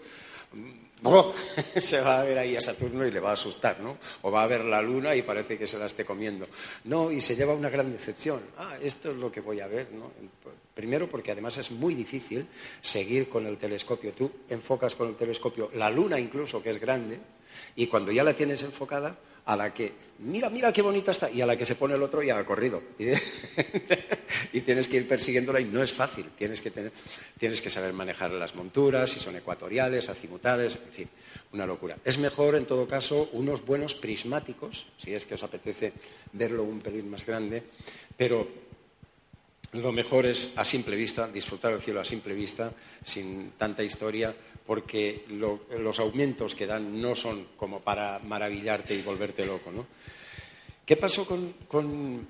mm, se va a ver ahí a Saturno y le va a asustar, ¿no? O va a ver la luna y parece que se la esté comiendo. No, y se lleva una gran decepción. Ah, esto es lo que voy a ver, ¿no? Primero porque además es muy difícil seguir con el telescopio. Tú enfocas con el telescopio la luna incluso, que es grande, y cuando ya la tienes enfocada, a la que, mira, mira qué bonita está, y a la que se pone el otro ya ha corrido. Y, tienes que ir persiguiéndola y no es fácil. Tienes que, tener, tienes que saber manejar las monturas, si son ecuatoriales, azimutales, en fin, una locura. Es mejor, en todo caso, unos buenos prismáticos, si es que os apetece verlo un pelín más grande, pero lo mejor es a simple vista, disfrutar el cielo a simple vista, sin tanta historia, porque los aumentos que dan no son como para maravillarte y volverte loco. ¿no? ¿Qué pasó con,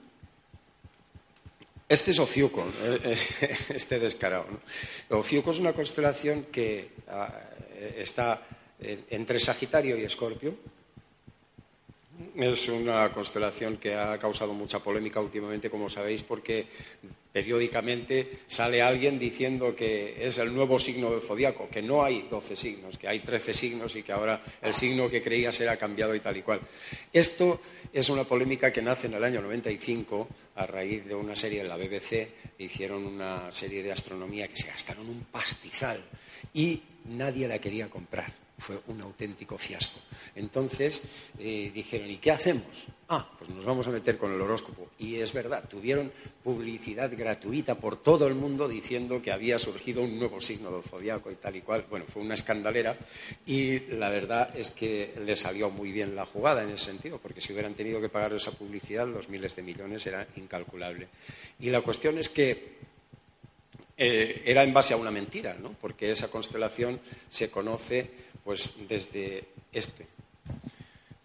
Este es Ofiuco, eh, este descarado. ¿no? Es una constelación que ah, está entre Sagitario y Escorpio. Es una constelación que ha causado mucha polémica últimamente, como sabéis, porque periódicamente sale alguien diciendo que es el nuevo signo del zodiaco, que no hay doce signos, que hay trece signos y que ahora el signo que creía será cambiado y tal y cual. Esto es una polémica que nace en el año 95 a raíz de una serie en la BBC, hicieron una serie de astronomía que se gastaron un pastizal y nadie la quería comprar fue un auténtico fiasco. Entonces eh, dijeron, ¿y qué hacemos? Ah, pues nos vamos a meter con el horóscopo. Y es verdad, tuvieron publicidad gratuita por todo el mundo diciendo que había surgido un nuevo signo del zodiaco y tal y cual. Bueno, fue una escandalera y la verdad es que le salió muy bien la jugada en ese sentido, porque si hubieran tenido que pagar esa publicidad, los miles de millones era incalculable. Y la cuestión es que eh, era en base a una mentira, ¿no? porque esa constelación se conoce pues desde este.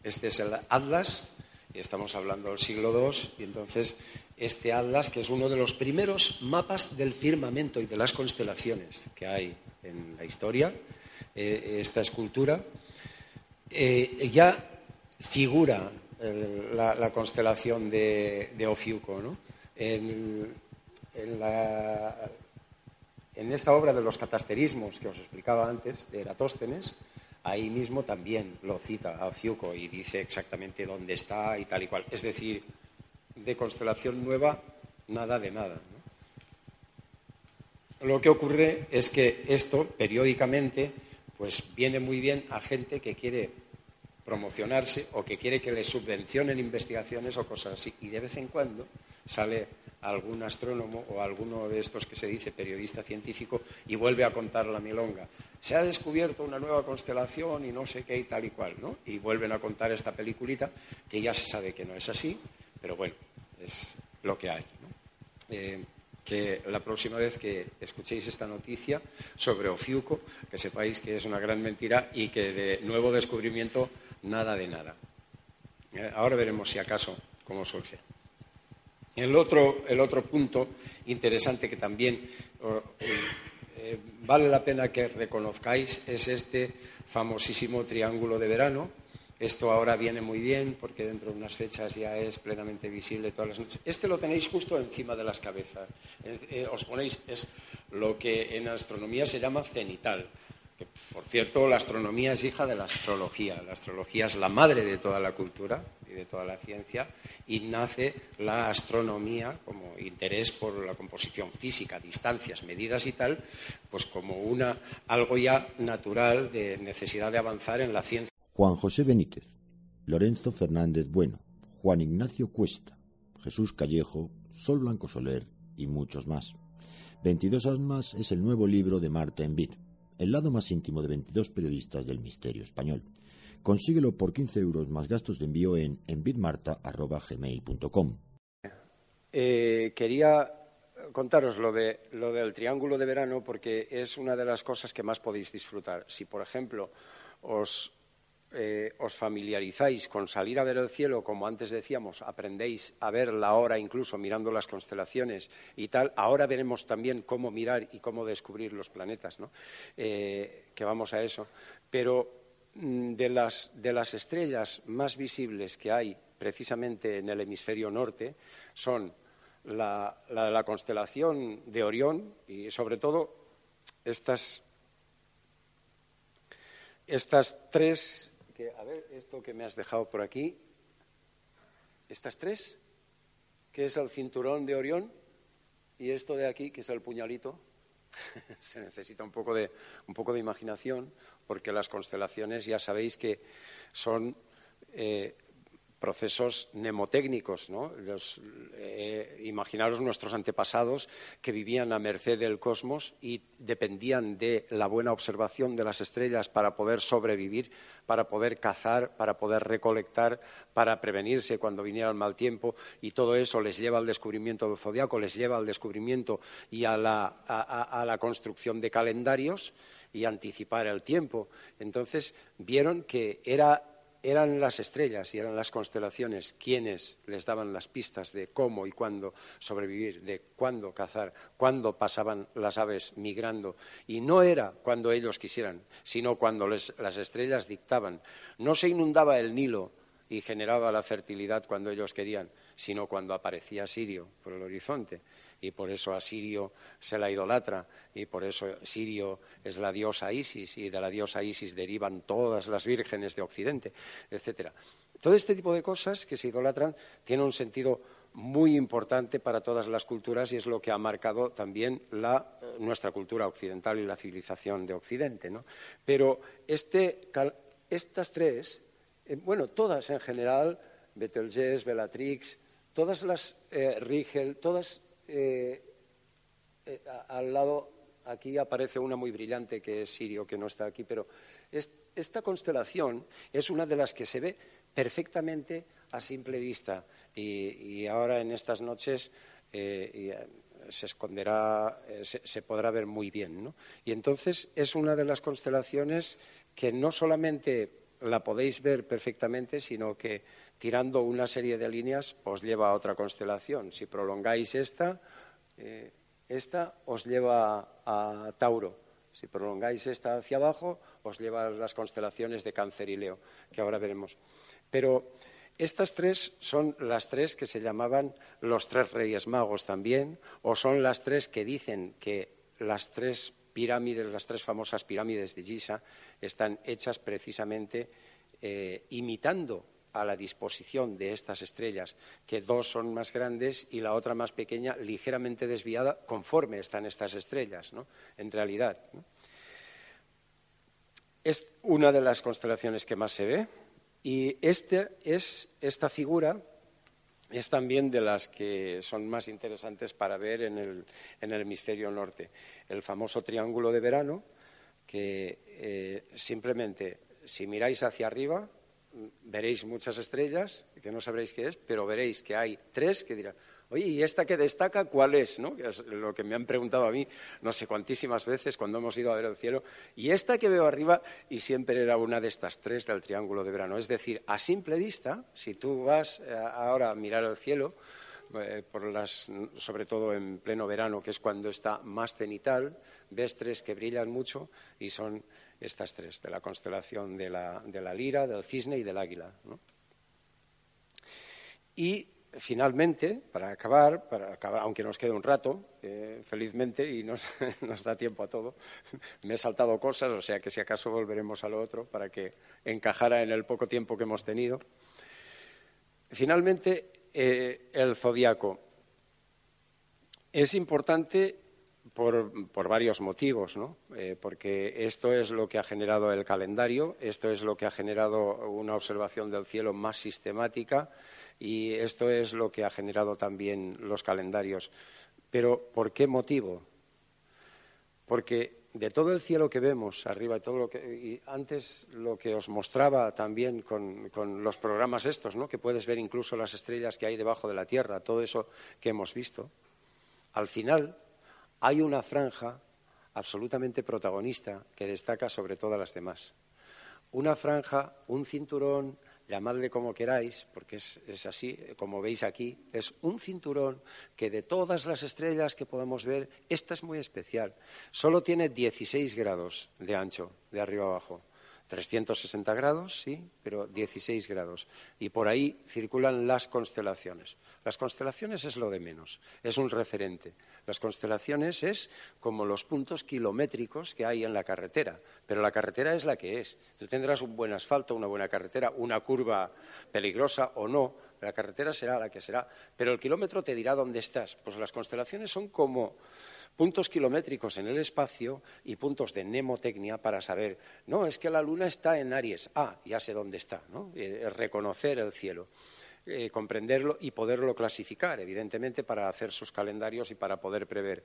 Este es el Atlas, y estamos hablando del siglo II, y entonces este Atlas, que es uno de los primeros mapas del firmamento y de las constelaciones que hay en la historia, eh, esta escultura, eh, ya figura la, constelación de, Ofiuco. ¿no? En, la, en esta obra de los catasterismos que os explicaba antes, de Eratóstenes, ahí mismo también lo cita a Fiuco y dice exactamente dónde está y tal y cual. Es decir, de constelación nueva, nada de nada. Lo que ocurre es que esto, periódicamente, pues viene muy bien a gente que quiere promocionarse o que quiere que le subvencionen investigaciones o cosas así. Y de vez en cuando sale algún astrónomo o alguno de estos que se dice periodista científico y vuelve a contar la milonga. Se ha descubierto una nueva constelación y no sé qué y tal y cual, ¿no? Y vuelven a contar esta peliculita que ya se sabe que no es así, pero bueno, es lo que hay. Eh, que la próxima vez que escuchéis esta noticia sobre Ofiuco, que sepáis que es una gran mentira y que de nuevo descubrimiento nada de nada. Eh, ahora veremos si acaso cómo surge. El otro, el otro punto interesante que también eh, vale la pena que reconozcáis es este famosísimo triángulo de verano, esto ahora viene muy bien porque dentro de unas fechas ya es plenamente visible todas las noches. Este lo tenéis justo encima de las cabezas. Eh, os ponéis, es lo que en astronomía se llama cenital. por cierto, la astronomía es hija de la astrología. La astrología es la madre de toda la cultura de toda la ciencia y nace la astronomía como interés por la composición física, distancias, medidas y tal, pues como una algo ya natural de necesidad de avanzar en la ciencia Juan José Benítez, Lorenzo Fernández Bueno, Juan Ignacio Cuesta, Jesús Callejo, Sol Blanco Soler y muchos más. 22 almas es el nuevo libro de Marta Envid, el lado más íntimo de 22 periodistas del misterio español. Consíguelo por 15 euros más gastos de envío en envidmarta.gmail.com. Eh, quería contaros lo, de, lo del triángulo de verano porque es una de las cosas que más podéis disfrutar. Si, por ejemplo, os eh, os familiarizáis con salir a ver el cielo, como antes decíamos, aprendéis a ver la hora incluso mirando las constelaciones y tal, ahora veremos también cómo mirar y cómo descubrir los planetas, ¿no? Eh, que vamos a eso. Pero de las, de las estrellas más visibles que hay precisamente en el hemisferio norte son la, la de la constelación de Orión y sobre todo estas estas tres a ver, esto que me has dejado por aquí, estas tres, que es el cinturón de Orión, y esto de aquí, que es el puñalito, se necesita un poco de, un poco de imaginación, porque las constelaciones ya sabéis que son eh, procesos mnemotécnicos. ¿no? Eh, imaginaros nuestros antepasados que vivían a merced del cosmos y dependían de la buena observación de las estrellas para poder sobrevivir, para poder cazar, para poder recolectar, para prevenirse cuando viniera el mal tiempo y todo eso les lleva al descubrimiento del zodiaco, les lleva al descubrimiento y a la construcción de calendarios y anticipar el tiempo. Entonces vieron que era eran las estrellas y eran las constelaciones quienes les daban las pistas de cómo y cuándo sobrevivir, de cuándo cazar, cuándo pasaban las aves migrando. Y no era cuando ellos quisieran, sino cuando las estrellas dictaban. No se inundaba el Nilo y generaba la fertilidad cuando ellos querían, sino cuando aparecía Sirio por el horizonte y por eso a Sirio se la idolatra y por eso Sirio es la diosa Isis y de la diosa Isis derivan todas las vírgenes de Occidente, etcétera. Todo este tipo de cosas que se idolatran tiene un sentido muy importante para todas las culturas y es lo que ha marcado también nuestra cultura occidental y la civilización de Occidente. Pero este, estas tres, eh, bueno, todas en general, Betelgeuse, Bellatrix, todas las eh, Rigel, todas eh, eh, al lado, aquí aparece una muy brillante que es Sirio, que no está aquí, pero esta constelación es una de las que se ve perfectamente a simple vista y, ahora en estas noches eh, se esconderá, se, podrá ver muy bien. Y entonces es una de las constelaciones que no solamente la podéis ver perfectamente, sino que tirando una serie de líneas os lleva a otra constelación. Si prolongáis esta, eh, esta os lleva a Tauro. Si prolongáis esta hacia abajo, os lleva a las constelaciones de Cáncer y Leo, que ahora veremos. Pero estas tres son las tres que se llamaban los tres reyes magos también, o son las tres que dicen que las tres pirámides, las tres famosas pirámides de Giza, están hechas precisamente eh, imitando a la disposición de estas estrellas, que dos son más grandes y la otra más pequeña, ligeramente desviada, conforme están estas estrellas, ¿no? en realidad. Es una de las constelaciones que más se ve y este es esta figura es también de las que son más interesantes para ver en el, hemisferio norte. El famoso triángulo de verano, que eh, simplemente si miráis hacia arriba veréis muchas estrellas, que no sabréis qué es, pero veréis que hay tres que dirán, Oye, ¿y esta que destaca cuál es? ¿no? es lo que me han preguntado a mí no sé cuantísimas veces cuando hemos ido a ver el cielo. Y esta que veo arriba, y siempre era una de estas tres del triángulo de verano. Es decir, a simple vista, si tú vas eh, ahora a mirar el cielo, eh, sobre todo en pleno verano, que es cuando está más cenital, ves tres que brillan mucho y son estas tres, de la constelación de la, lira, del cisne y del águila. Y finalmente, para acabar, para acabar, aunque nos quede un rato, eh, felizmente, y nos, nos, da tiempo a todo, me he saltado cosas, o sea que si acaso volveremos a lo otro para que encajara en el poco tiempo que hemos tenido. Finalmente, eh, el zodiaco. Es importante por, varios motivos, ¿no? Eh, porque esto es lo que ha generado el calendario, esto es lo que ha generado una observación del cielo más sistemática y esto es lo que ha generado también los calendarios. Pero ¿por qué motivo? Porque de todo el cielo que vemos arriba y todo lo que antes lo que os mostraba también con, con, los programas estos, ¿no? que puedes ver incluso las estrellas que hay debajo de la Tierra, todo eso que hemos visto, al final hay una franja absolutamente protagonista que destaca sobre todas las demás. Una franja, un cinturón, llamadle como queráis, porque es, así, como veis aquí, es un cinturón que de todas las estrellas que podemos ver, esta es muy especial. Solo tiene 16 grados de ancho, de arriba abajo. 360 grados, sí, pero 16 grados. Y por ahí circulan las constelaciones. Las constelaciones es lo de menos, es un referente. Las constelaciones es como los puntos kilométricos que hay en la carretera, pero la carretera es la que es. Tú tendrás un buen asfalto, una buena carretera, una curva peligrosa o no, la carretera será la que será, pero el kilómetro te dirá dónde estás. Pues las constelaciones son como puntos kilométricos en el espacio y puntos de mnemotecnia para saber, no, es que la luna está en Aries, ah, ya sé dónde está, ¿no? Eh, reconocer el cielo. Eh, comprenderlo y poderlo clasificar, evidentemente, para hacer sus calendarios y para poder prever.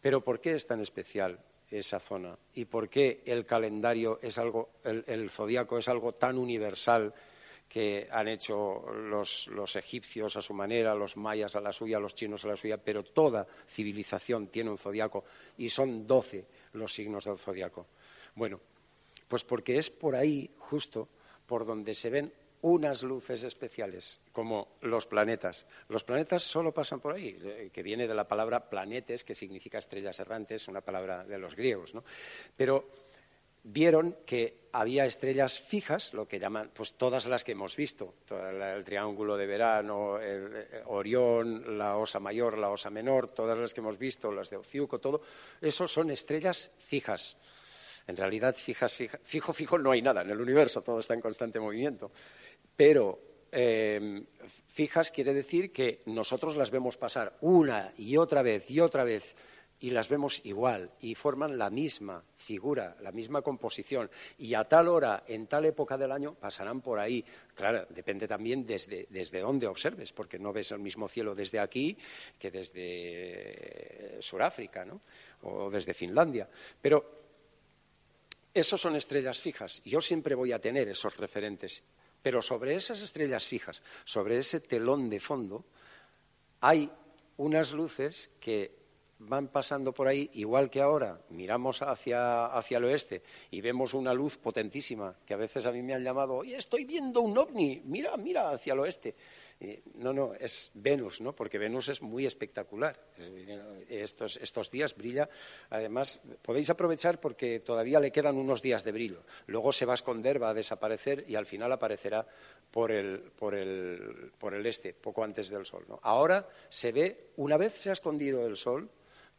Pero ¿por qué es tan especial esa zona? ¿Y por qué el calendario es algo, el, el zodiaco es algo tan universal que han hecho los, egipcios a su manera, los mayas a la suya, los chinos a la suya, pero toda civilización tiene un zodiaco y son doce los signos del zodiaco. Bueno, pues porque es por ahí justo por donde se ven unas luces especiales, como los planetas. Los planetas solo pasan por ahí, eh, que viene de la palabra planetes, que significa estrellas errantes, una palabra de los griegos, ¿no? Pero vieron que había estrellas fijas, lo que llaman, pues todas las que hemos visto, el triángulo de verano, el, Orión, la Osa Mayor, la Osa Menor, todas las que hemos visto, las de Ociuco, todo, eso son estrellas fijas. En realidad, fijas, fijo, fijo no hay nada en el universo, todo está en constante movimiento. Pero em, fijas quiere decir que nosotros las vemos pasar una y otra vez y otra vez y las vemos igual y forman la misma figura, la misma composición. Y a tal hora, en tal época del año, pasarán por ahí. Claro, depende también desde, desde dónde observes, porque no ves el mismo cielo desde aquí que desde Sudáfrica, ¿no? O desde Finlandia. Pero esos son estrellas fijas. Yo siempre voy a tener esos referentes. Pero sobre esas estrellas fijas, sobre ese telón de fondo, hay unas luces que van pasando por ahí, igual que ahora miramos hacia, hacia, el oeste y vemos una luz potentísima, que a veces a mí me han llamado, oye, estoy viendo un ovni, mira, mira hacia el oeste. No, no, es Venus, ¿no? Porque Venus es muy espectacular. Eh, estos, estos días brilla. Además, podéis aprovechar porque todavía le quedan unos días de brillo. Luego se va a esconder, va a desaparecer y al final aparecerá por el, por el, por el este, poco antes del Sol. ¿no? Ahora se ve, una vez se ha escondido el Sol,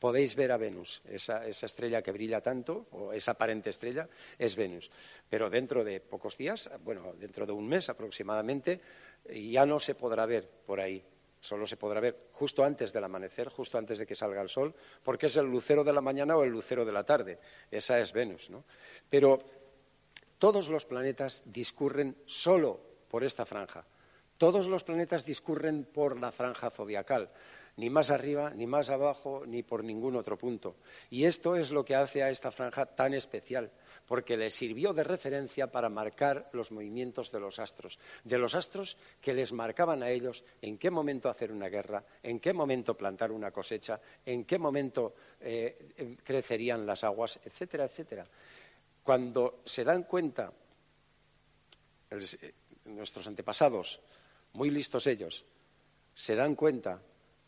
podéis ver a Venus. Esa, estrella que brilla tanto, o esa aparente estrella, es Venus. Pero dentro de pocos días, bueno, dentro de un mes aproximadamente, ya no se podrá ver por ahí. Solo se podrá ver justo antes del amanecer, justo antes de que salga el sol, porque es el lucero de la mañana o el lucero de la tarde. Esa es Venus, ¿no? Pero todos los planetas discurren solo por esta franja. Todos los planetas discurren por la franja zodiacal, ni más arriba, ni más abajo, ni por ningún otro punto. Y esto es lo que hace a esta franja tan especial, porque le sirvió de referencia para marcar los movimientos de los astros, de los astros que les marcaban a ellos en qué momento hacer una guerra, en qué momento plantar una cosecha, en qué momento eh, crecerían las aguas, etcétera, etcétera. Cuando se dan cuenta eh, nuestros antepasados, muy listos ellos, se dan cuenta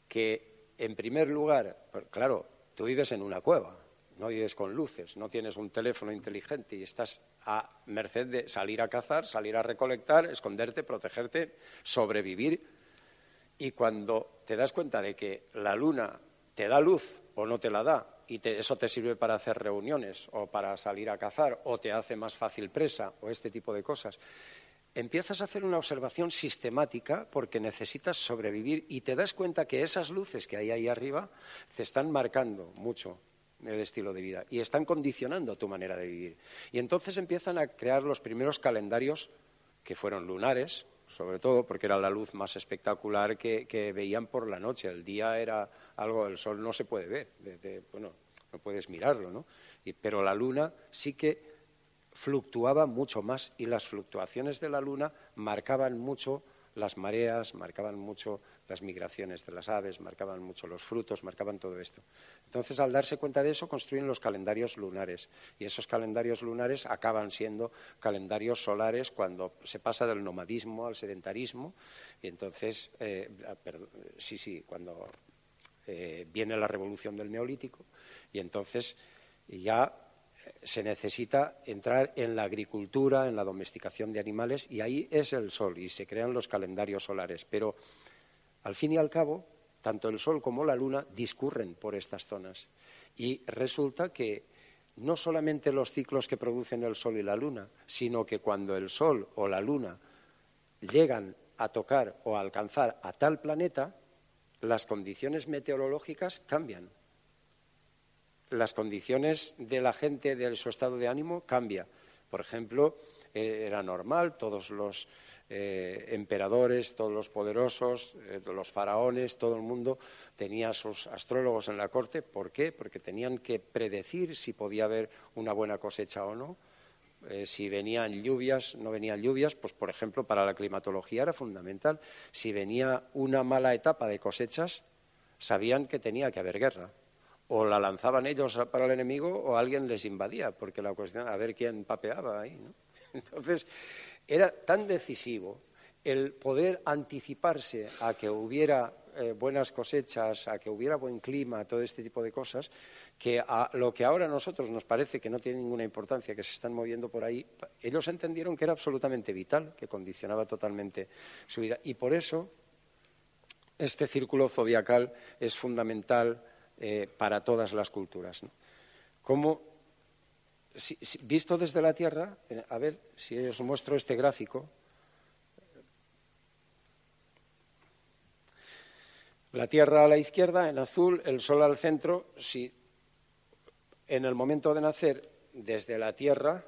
que, en primer lugar, claro, tú vives en una cueva, no vives con luces, no tienes un teléfono inteligente y estás a merced de salir a cazar, salir a recolectar, esconderte, protegerte, sobrevivir. Y cuando te das cuenta de que la luna te da luz o no te la da, y eso te sirve para hacer reuniones o para salir a cazar o te hace más fácil presa o este tipo de cosas, empiezas a hacer una observación sistemática porque necesitas sobrevivir y te das cuenta que esas luces que hay ahí arriba te están marcando mucho el estilo de vida y están condicionando tu manera de vivir. Y entonces empiezan a crear los primeros calendarios que fueron lunares, sobre todo porque era la luz más espectacular que, veían por la noche. El día era algo, el sol no se puede ver, bueno, no puedes mirarlo, ¿no? pero la luna sí que fluctuaba mucho más y las fluctuaciones de la luna marcaban mucho las mareas, marcaban mucho las migraciones de las aves, marcaban mucho los frutos, marcaban todo esto. Entonces, al darse cuenta de eso, construyen los calendarios lunares. Y esos calendarios lunares acaban siendo calendarios solares cuando se pasa del nomadismo al sedentarismo. Y entonces, eh, sí, sí, cuando eh, viene la revolución del neolítico. Y entonces ya se necesita entrar en la agricultura, en la domesticación de animales, y ahí es el sol y se crean los calendarios solares. Pero, al fin y al cabo, tanto el sol como la luna discurren por estas zonas. Y resulta que no solamente los ciclos que producen el sol y la luna, sino que cuando el sol o la luna llegan a tocar o a alcanzar a tal planeta, las condiciones meteorológicas cambian las condiciones de la gente, de su estado de ánimo, cambia. Por ejemplo, eh, era normal, todos los eh, emperadores, todos los poderosos, eh, los faraones, todo el mundo tenía sus astrólogos en la corte. ¿Por qué? Porque tenían que predecir si podía haber una buena cosecha o no. si venían lluvias, no venían lluvias, pues por ejemplo para la climatología era fundamental. Si venía una mala etapa de cosechas, sabían que tenía que haber guerra o la lanzaban ellos para el enemigo o alguien les invadía, porque la cuestión, a ver quién papeaba ahí, ¿no? Entonces, era tan decisivo el poder anticiparse a que hubiera eh, buenas cosechas, a que hubiera buen clima, todo este tipo de cosas, que a lo que ahora a nosotros nos parece que no tiene ninguna importancia, que se están moviendo por ahí, ellos entendieron que era absolutamente vital, que condicionaba totalmente su vida. Y por eso este círculo zodiacal es fundamental eh, para todas las culturas. Como, visto desde la Tierra, eh, a ver si os muestro este gráfico. La Tierra a la izquierda, en azul, el Sol al centro. Si en el momento de nacer, desde la Tierra,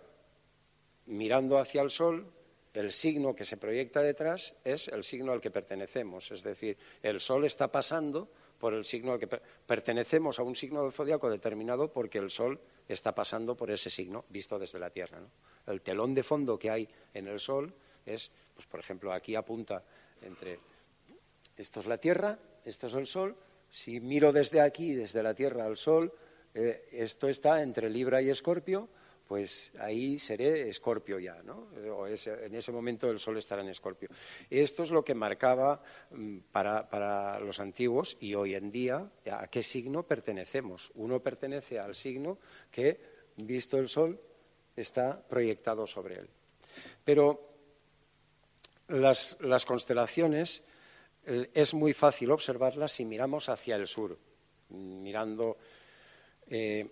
mirando hacia el Sol, el signo que se proyecta detrás es el signo al que pertenecemos. Es decir, el Sol está pasando por el signo al que pertenecemos a un signo del zodiaco determinado porque el Sol está pasando por ese signo visto desde la Tierra. El telón de fondo que hay en el Sol es, pues por ejemplo, aquí apunta entre esto es la Tierra, esto es el Sol. Si miro desde aquí, desde la Tierra al Sol, eh, esto está entre Libra y Escorpio pues ahí seré escorpio ya, ¿no? O en ese momento el sol estará en escorpio. Esto es lo que marcaba mm, para, los antiguos y hoy en día a qué signo pertenecemos. Uno pertenece al signo que, visto el sol, está proyectado sobre él. Pero las, constelaciones eh, es muy fácil observarlas si miramos hacia el sur, mirando eh,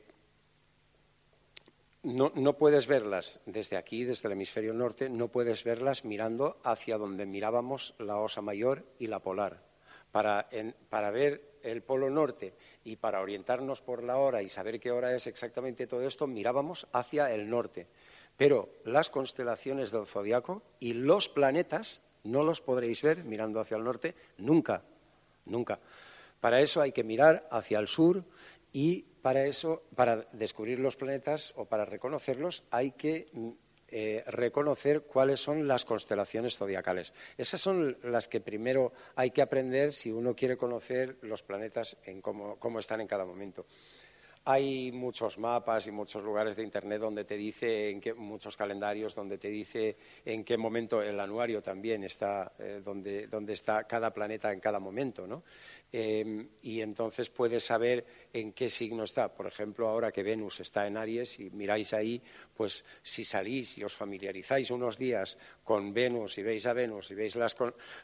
no, puedes verlas desde aquí, desde el hemisferio norte, no puedes verlas mirando hacia donde mirábamos la Osa Mayor y la Polar. Para, para, ver el Polo Norte y para orientarnos por la hora y saber qué hora es exactamente todo esto, mirábamos hacia el norte. Pero las constelaciones del zodiaco y los planetas No los podréis ver mirando hacia el norte nunca, nunca. Para eso hay que mirar hacia el sur y para eso, para descubrir los planetas o para reconocerlos, hay que mm, eh, reconocer cuáles son las constelaciones zodiacales. Esas son las que primero hay que aprender si uno quiere conocer los planetas en cómo, cómo están en cada momento. Hay muchos mapas y muchos lugares de Internet donde te dice, en qué, muchos calendarios donde te dice en qué momento el anuario también está, eh, donde, donde, está cada planeta en cada momento, ¿no? Em, y entonces puedes saber en qué signo está. Por ejemplo, ahora que Venus está en Aries y miráis ahí, pues si salís y os familiarizáis unos días con Venus y veis a Venus y veis las,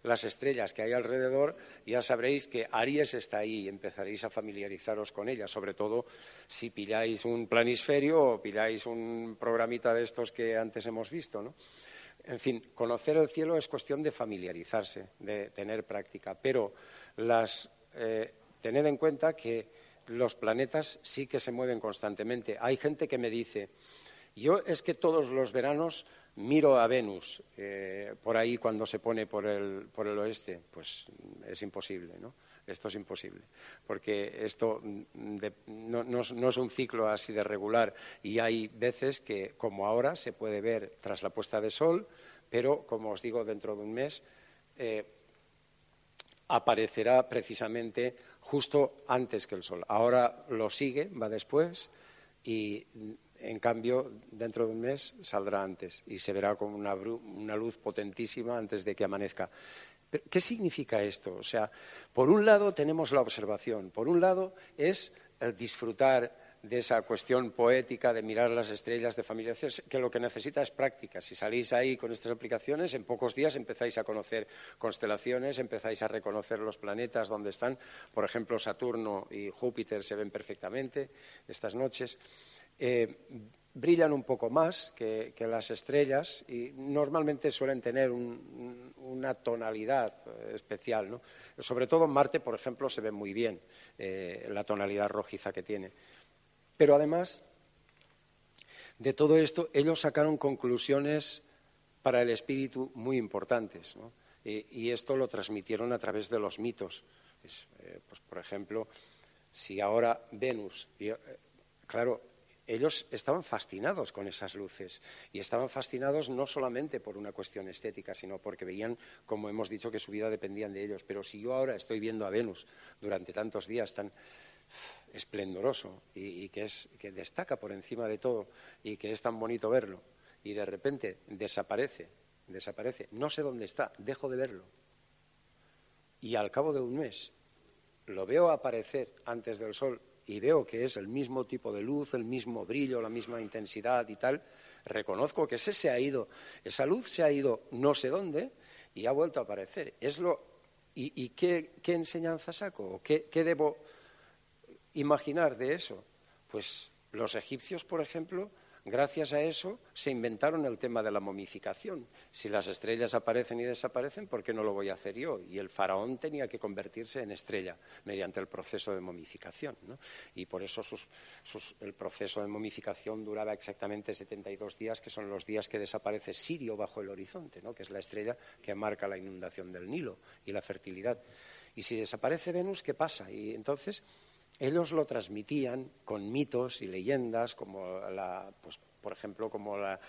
las estrellas que hay alrededor, ya sabréis que Aries está ahí y empezaréis a familiarizaros con ella, sobre todo si pilláis un planisferio o pilláis un programita de estos que antes hemos visto, ¿no? En fin, conocer el cielo es cuestión de familiarizarse, de tener práctica, pero las eh, tened en cuenta que los planetas sí que se mueven constantemente. Hay gente que me dice, yo es que todos los veranos miro a Venus eh, por ahí cuando se pone por el, por el oeste. Pues es imposible, ¿no? Esto es imposible, porque esto no, no, es un ciclo así de regular y hay veces que, como ahora, se puede ver tras la puesta de sol, pero, como os digo, dentro de un mes eh, aparecerá precisamente justo antes que el Sol. Ahora lo sigue, va después y en cambio dentro de un mes saldrá antes y se verá con una, una luz potentísima antes de que amanezca. ¿Qué significa esto? O sea, por un lado tenemos la observación, por un lado es el disfrutar de esa cuestión poética de mirar las estrellas, de familiarizarse, que lo que necesita es práctica. Si salís ahí con estas aplicaciones, en pocos días empezáis a conocer constelaciones, empezáis a reconocer los planetas donde están. Por ejemplo, Saturno y Júpiter se ven perfectamente estas noches. Eh, brillan un poco más que, las estrellas y normalmente suelen tener una tonalidad eh, especial. Sobre todo en Marte, por ejemplo, se ve muy bien eh, la tonalidad rojiza que tiene. Pero además de todo esto, ellos sacaron conclusiones para el espíritu muy importantes. Y, esto lo transmitieron a través de los mitos. Eh, pues, por ejemplo, si ahora Venus, eh, claro, ellos estaban fascinados con esas luces y estaban fascinados no solamente por una cuestión estética, sino porque veían, como hemos dicho, que su vida dependía de ellos. Pero si yo ahora estoy viendo a Venus durante tantos días tan esplendoroso y, que, es, que destaca por encima de todo y que es tan bonito verlo y de repente desaparece, desaparece, no sé dónde está, dejo de verlo. Y al cabo de un mes lo veo aparecer antes del sol y veo que es el mismo tipo de luz, el mismo brillo, la misma intensidad y tal, reconozco que ese se ha ido, esa luz se ha ido no sé dónde y ha vuelto a aparecer. Es lo, ¿Y, qué, enseñanza saco? ¿Qué, qué debo imaginar de eso? Pues los egipcios, por ejemplo, gracias a eso se inventaron el tema de la momificación. Si las estrellas aparecen y desaparecen, ¿por qué no lo voy a hacer yo? Y el faraón tenía que convertirse en estrella mediante el proceso de momificación. Y por eso el proceso de momificación duraba exactamente 72 días, que son los días que desaparece Sirio bajo el horizonte, que es la estrella que marca la inundación del Nilo y la fertilidad. Y si desaparece Venus, ¿qué pasa? Y entonces ellos lo transmitían con mitos y leyendas, como la, pues, por ejemplo, como la,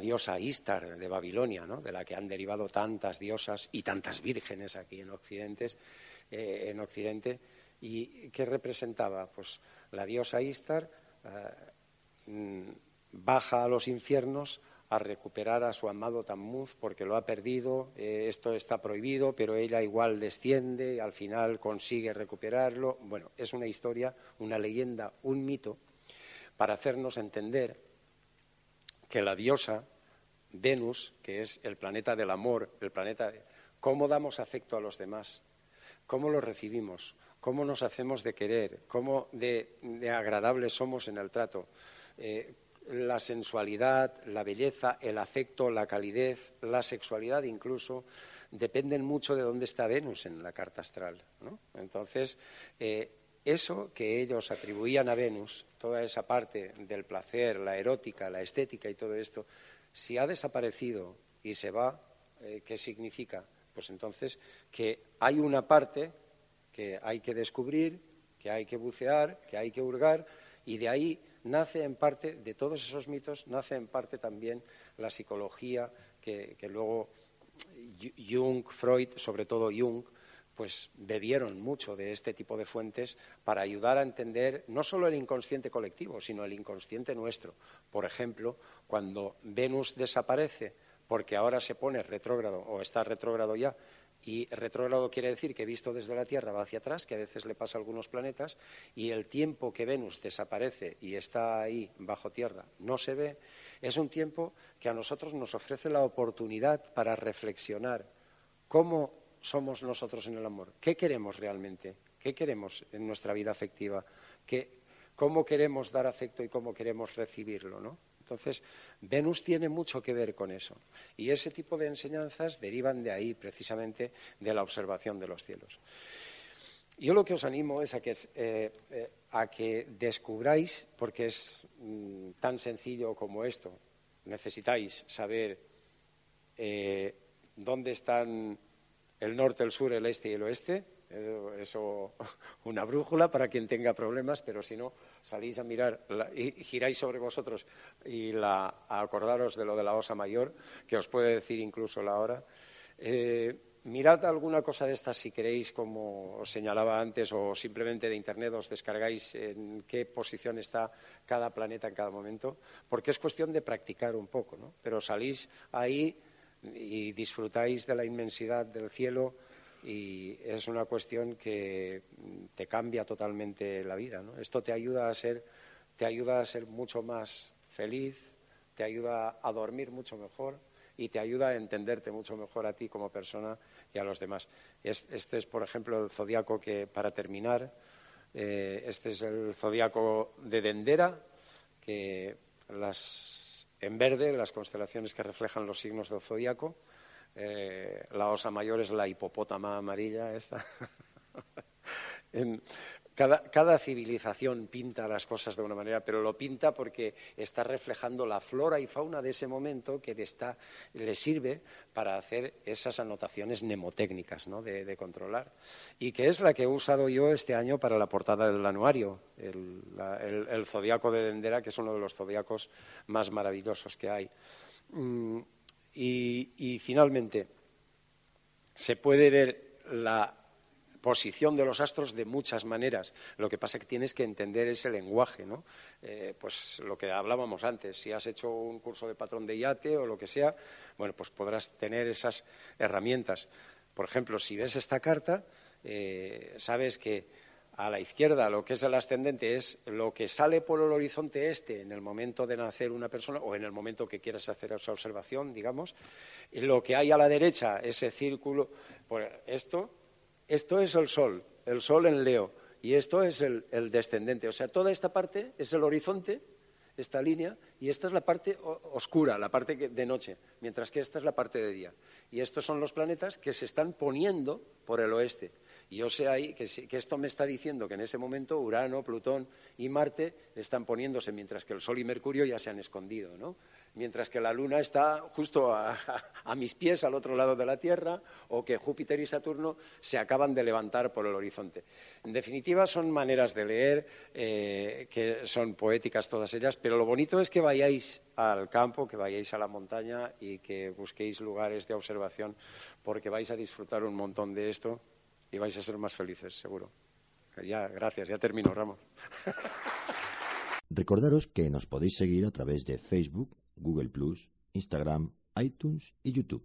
diosa Istar de Babilonia, de la que han derivado tantas diosas y tantas vírgenes aquí en Occidente, eh, en Occidente y que representaba, pues, la diosa Istar eh, mm, baja a los infiernos a recuperar a su amado Tammuz porque lo ha perdido, eh, esto está prohibido, pero ella igual desciende, al final consigue recuperarlo. Bueno, es una historia, una leyenda, un mito para hacernos entender que la diosa Venus, que es el planeta del amor, el planeta de cómo damos afecto a los demás, cómo lo recibimos, cómo nos hacemos de querer, cómo de, agradables somos en el trato, eh, la sensualidad, la belleza, el afecto, la calidez, la sexualidad incluso, dependen mucho de dónde está Venus en la carta astral. Entonces, eh, eso que ellos atribuían a Venus, toda esa parte del placer, la erótica, la estética y todo esto, si ha desaparecido y se va eh, ¿qué significa? Pues entonces que hay una parte que hay que descubrir, que hay que bucear, que hay que hurgar, y de ahí nace en parte, de todos esos mitos, nace en parte también la psicología que, luego Jung, Freud, sobre todo Jung, pues bebieron mucho de este tipo de fuentes para ayudar a entender no solo el inconsciente colectivo, sino el inconsciente nuestro. Por ejemplo, cuando Venus desaparece porque ahora se pone retrógrado o está retrógrado ya, y retrógrado quiere decir que visto desde la Tierra va hacia atrás, que a veces le pasa a algunos planetas, y el tiempo que Venus desaparece y está ahí bajo tierra no se ve, es un tiempo que a nosotros nos ofrece la oportunidad para reflexionar cómo somos nosotros en el amor, qué queremos realmente, qué queremos en nuestra vida afectiva, cómo queremos dar afecto y cómo queremos recibirlo, ¿no? Entonces, Venus tiene mucho que ver con eso. Y ese tipo de enseñanzas derivan de ahí, precisamente, de la observación de los cielos. Yo lo que os animo es a que, eh, eh, descubráis, porque es mm, tan sencillo como esto, necesitáis saber eh, dónde están el norte, el sur, el este y el oeste, eso una brújula para quien tenga problemas, pero si no, salís a mirar y giráis sobre vosotros y a acordaros de lo de la osa mayor, que os puede decir incluso la hora. Eh, mirad alguna cosa de estas si queréis, como os señalaba antes, o simplemente de Internet os descargáis en qué posición está cada planeta en cada momento, porque es cuestión de practicar un poco, ¿no? Pero salís ahí y disfrutáis de la inmensidad del cielo, y es una cuestión que te cambia totalmente la vida. ¿no? Esto te ayuda a ser, te ayuda a ser mucho más feliz, te ayuda a dormir mucho mejor y te ayuda a entenderte mucho mejor a ti como persona y a los demás. Este es, por ejemplo, el zodiaco que, para terminar, eh, este es el zodiaco de Dendera, que las, en verde, las constelaciones que reflejan los signos del zodiaco, eh, la osa mayor es la hipopótama amarilla esta. cada, civilización pinta las cosas de una manera, pero lo pinta porque está reflejando la flora y fauna de ese momento que le sirve para hacer esas anotaciones mnemotécnicas ¿no? de, controlar. Y que es la que he usado yo este año para la portada del anuario, el, zodiaco de Dendera, que es uno de los zodiacos más maravillosos que hay. Mm, y, finalmente, se puede ver la posición de los astros de muchas maneras. Lo que pasa es que tienes que entender ese lenguaje, ¿no? Eh, pues lo que hablábamos antes, si has hecho un curso de patrón de yate o lo que sea, bueno, pues podrás tener esas herramientas. Por ejemplo, si ves esta carta, eh, sabes que a la izquierda lo que es el ascendente es lo que sale por el horizonte este en el momento de nacer una persona o en el momento que quieras hacer esa observación, digamos. Y lo que hay a la derecha, ese círculo, pues esto, esto es el sol, el sol en Leo, y esto es el, descendente. O sea, toda esta parte es el horizonte, esta línea, y esta es la parte oscura, la parte de noche, mientras que esta es la parte de día. Y estos son los planetas que se están poniendo por el oeste. Yo sé ahí que, esto me está diciendo que en ese momento Urano, Plutón y Marte están poniéndose, mientras que el Sol y Mercurio ya se han escondido, ¿no? Mientras que la Luna está justo a, mis pies, al otro lado de la Tierra, o que Júpiter y Saturno se acaban de levantar por el horizonte. En definitiva, son maneras de leer eh, que son poéticas todas ellas, pero lo bonito es que vayáis al campo, que vayáis a la montaña y que busquéis lugares de observación, porque vais a disfrutar un montón de esto y vais a ser más felices, seguro. Ya, gracias, ya termino, Ramos. Recordaros que nos podéis seguir a través de Facebook, Google Instagram, iTunes y YouTube.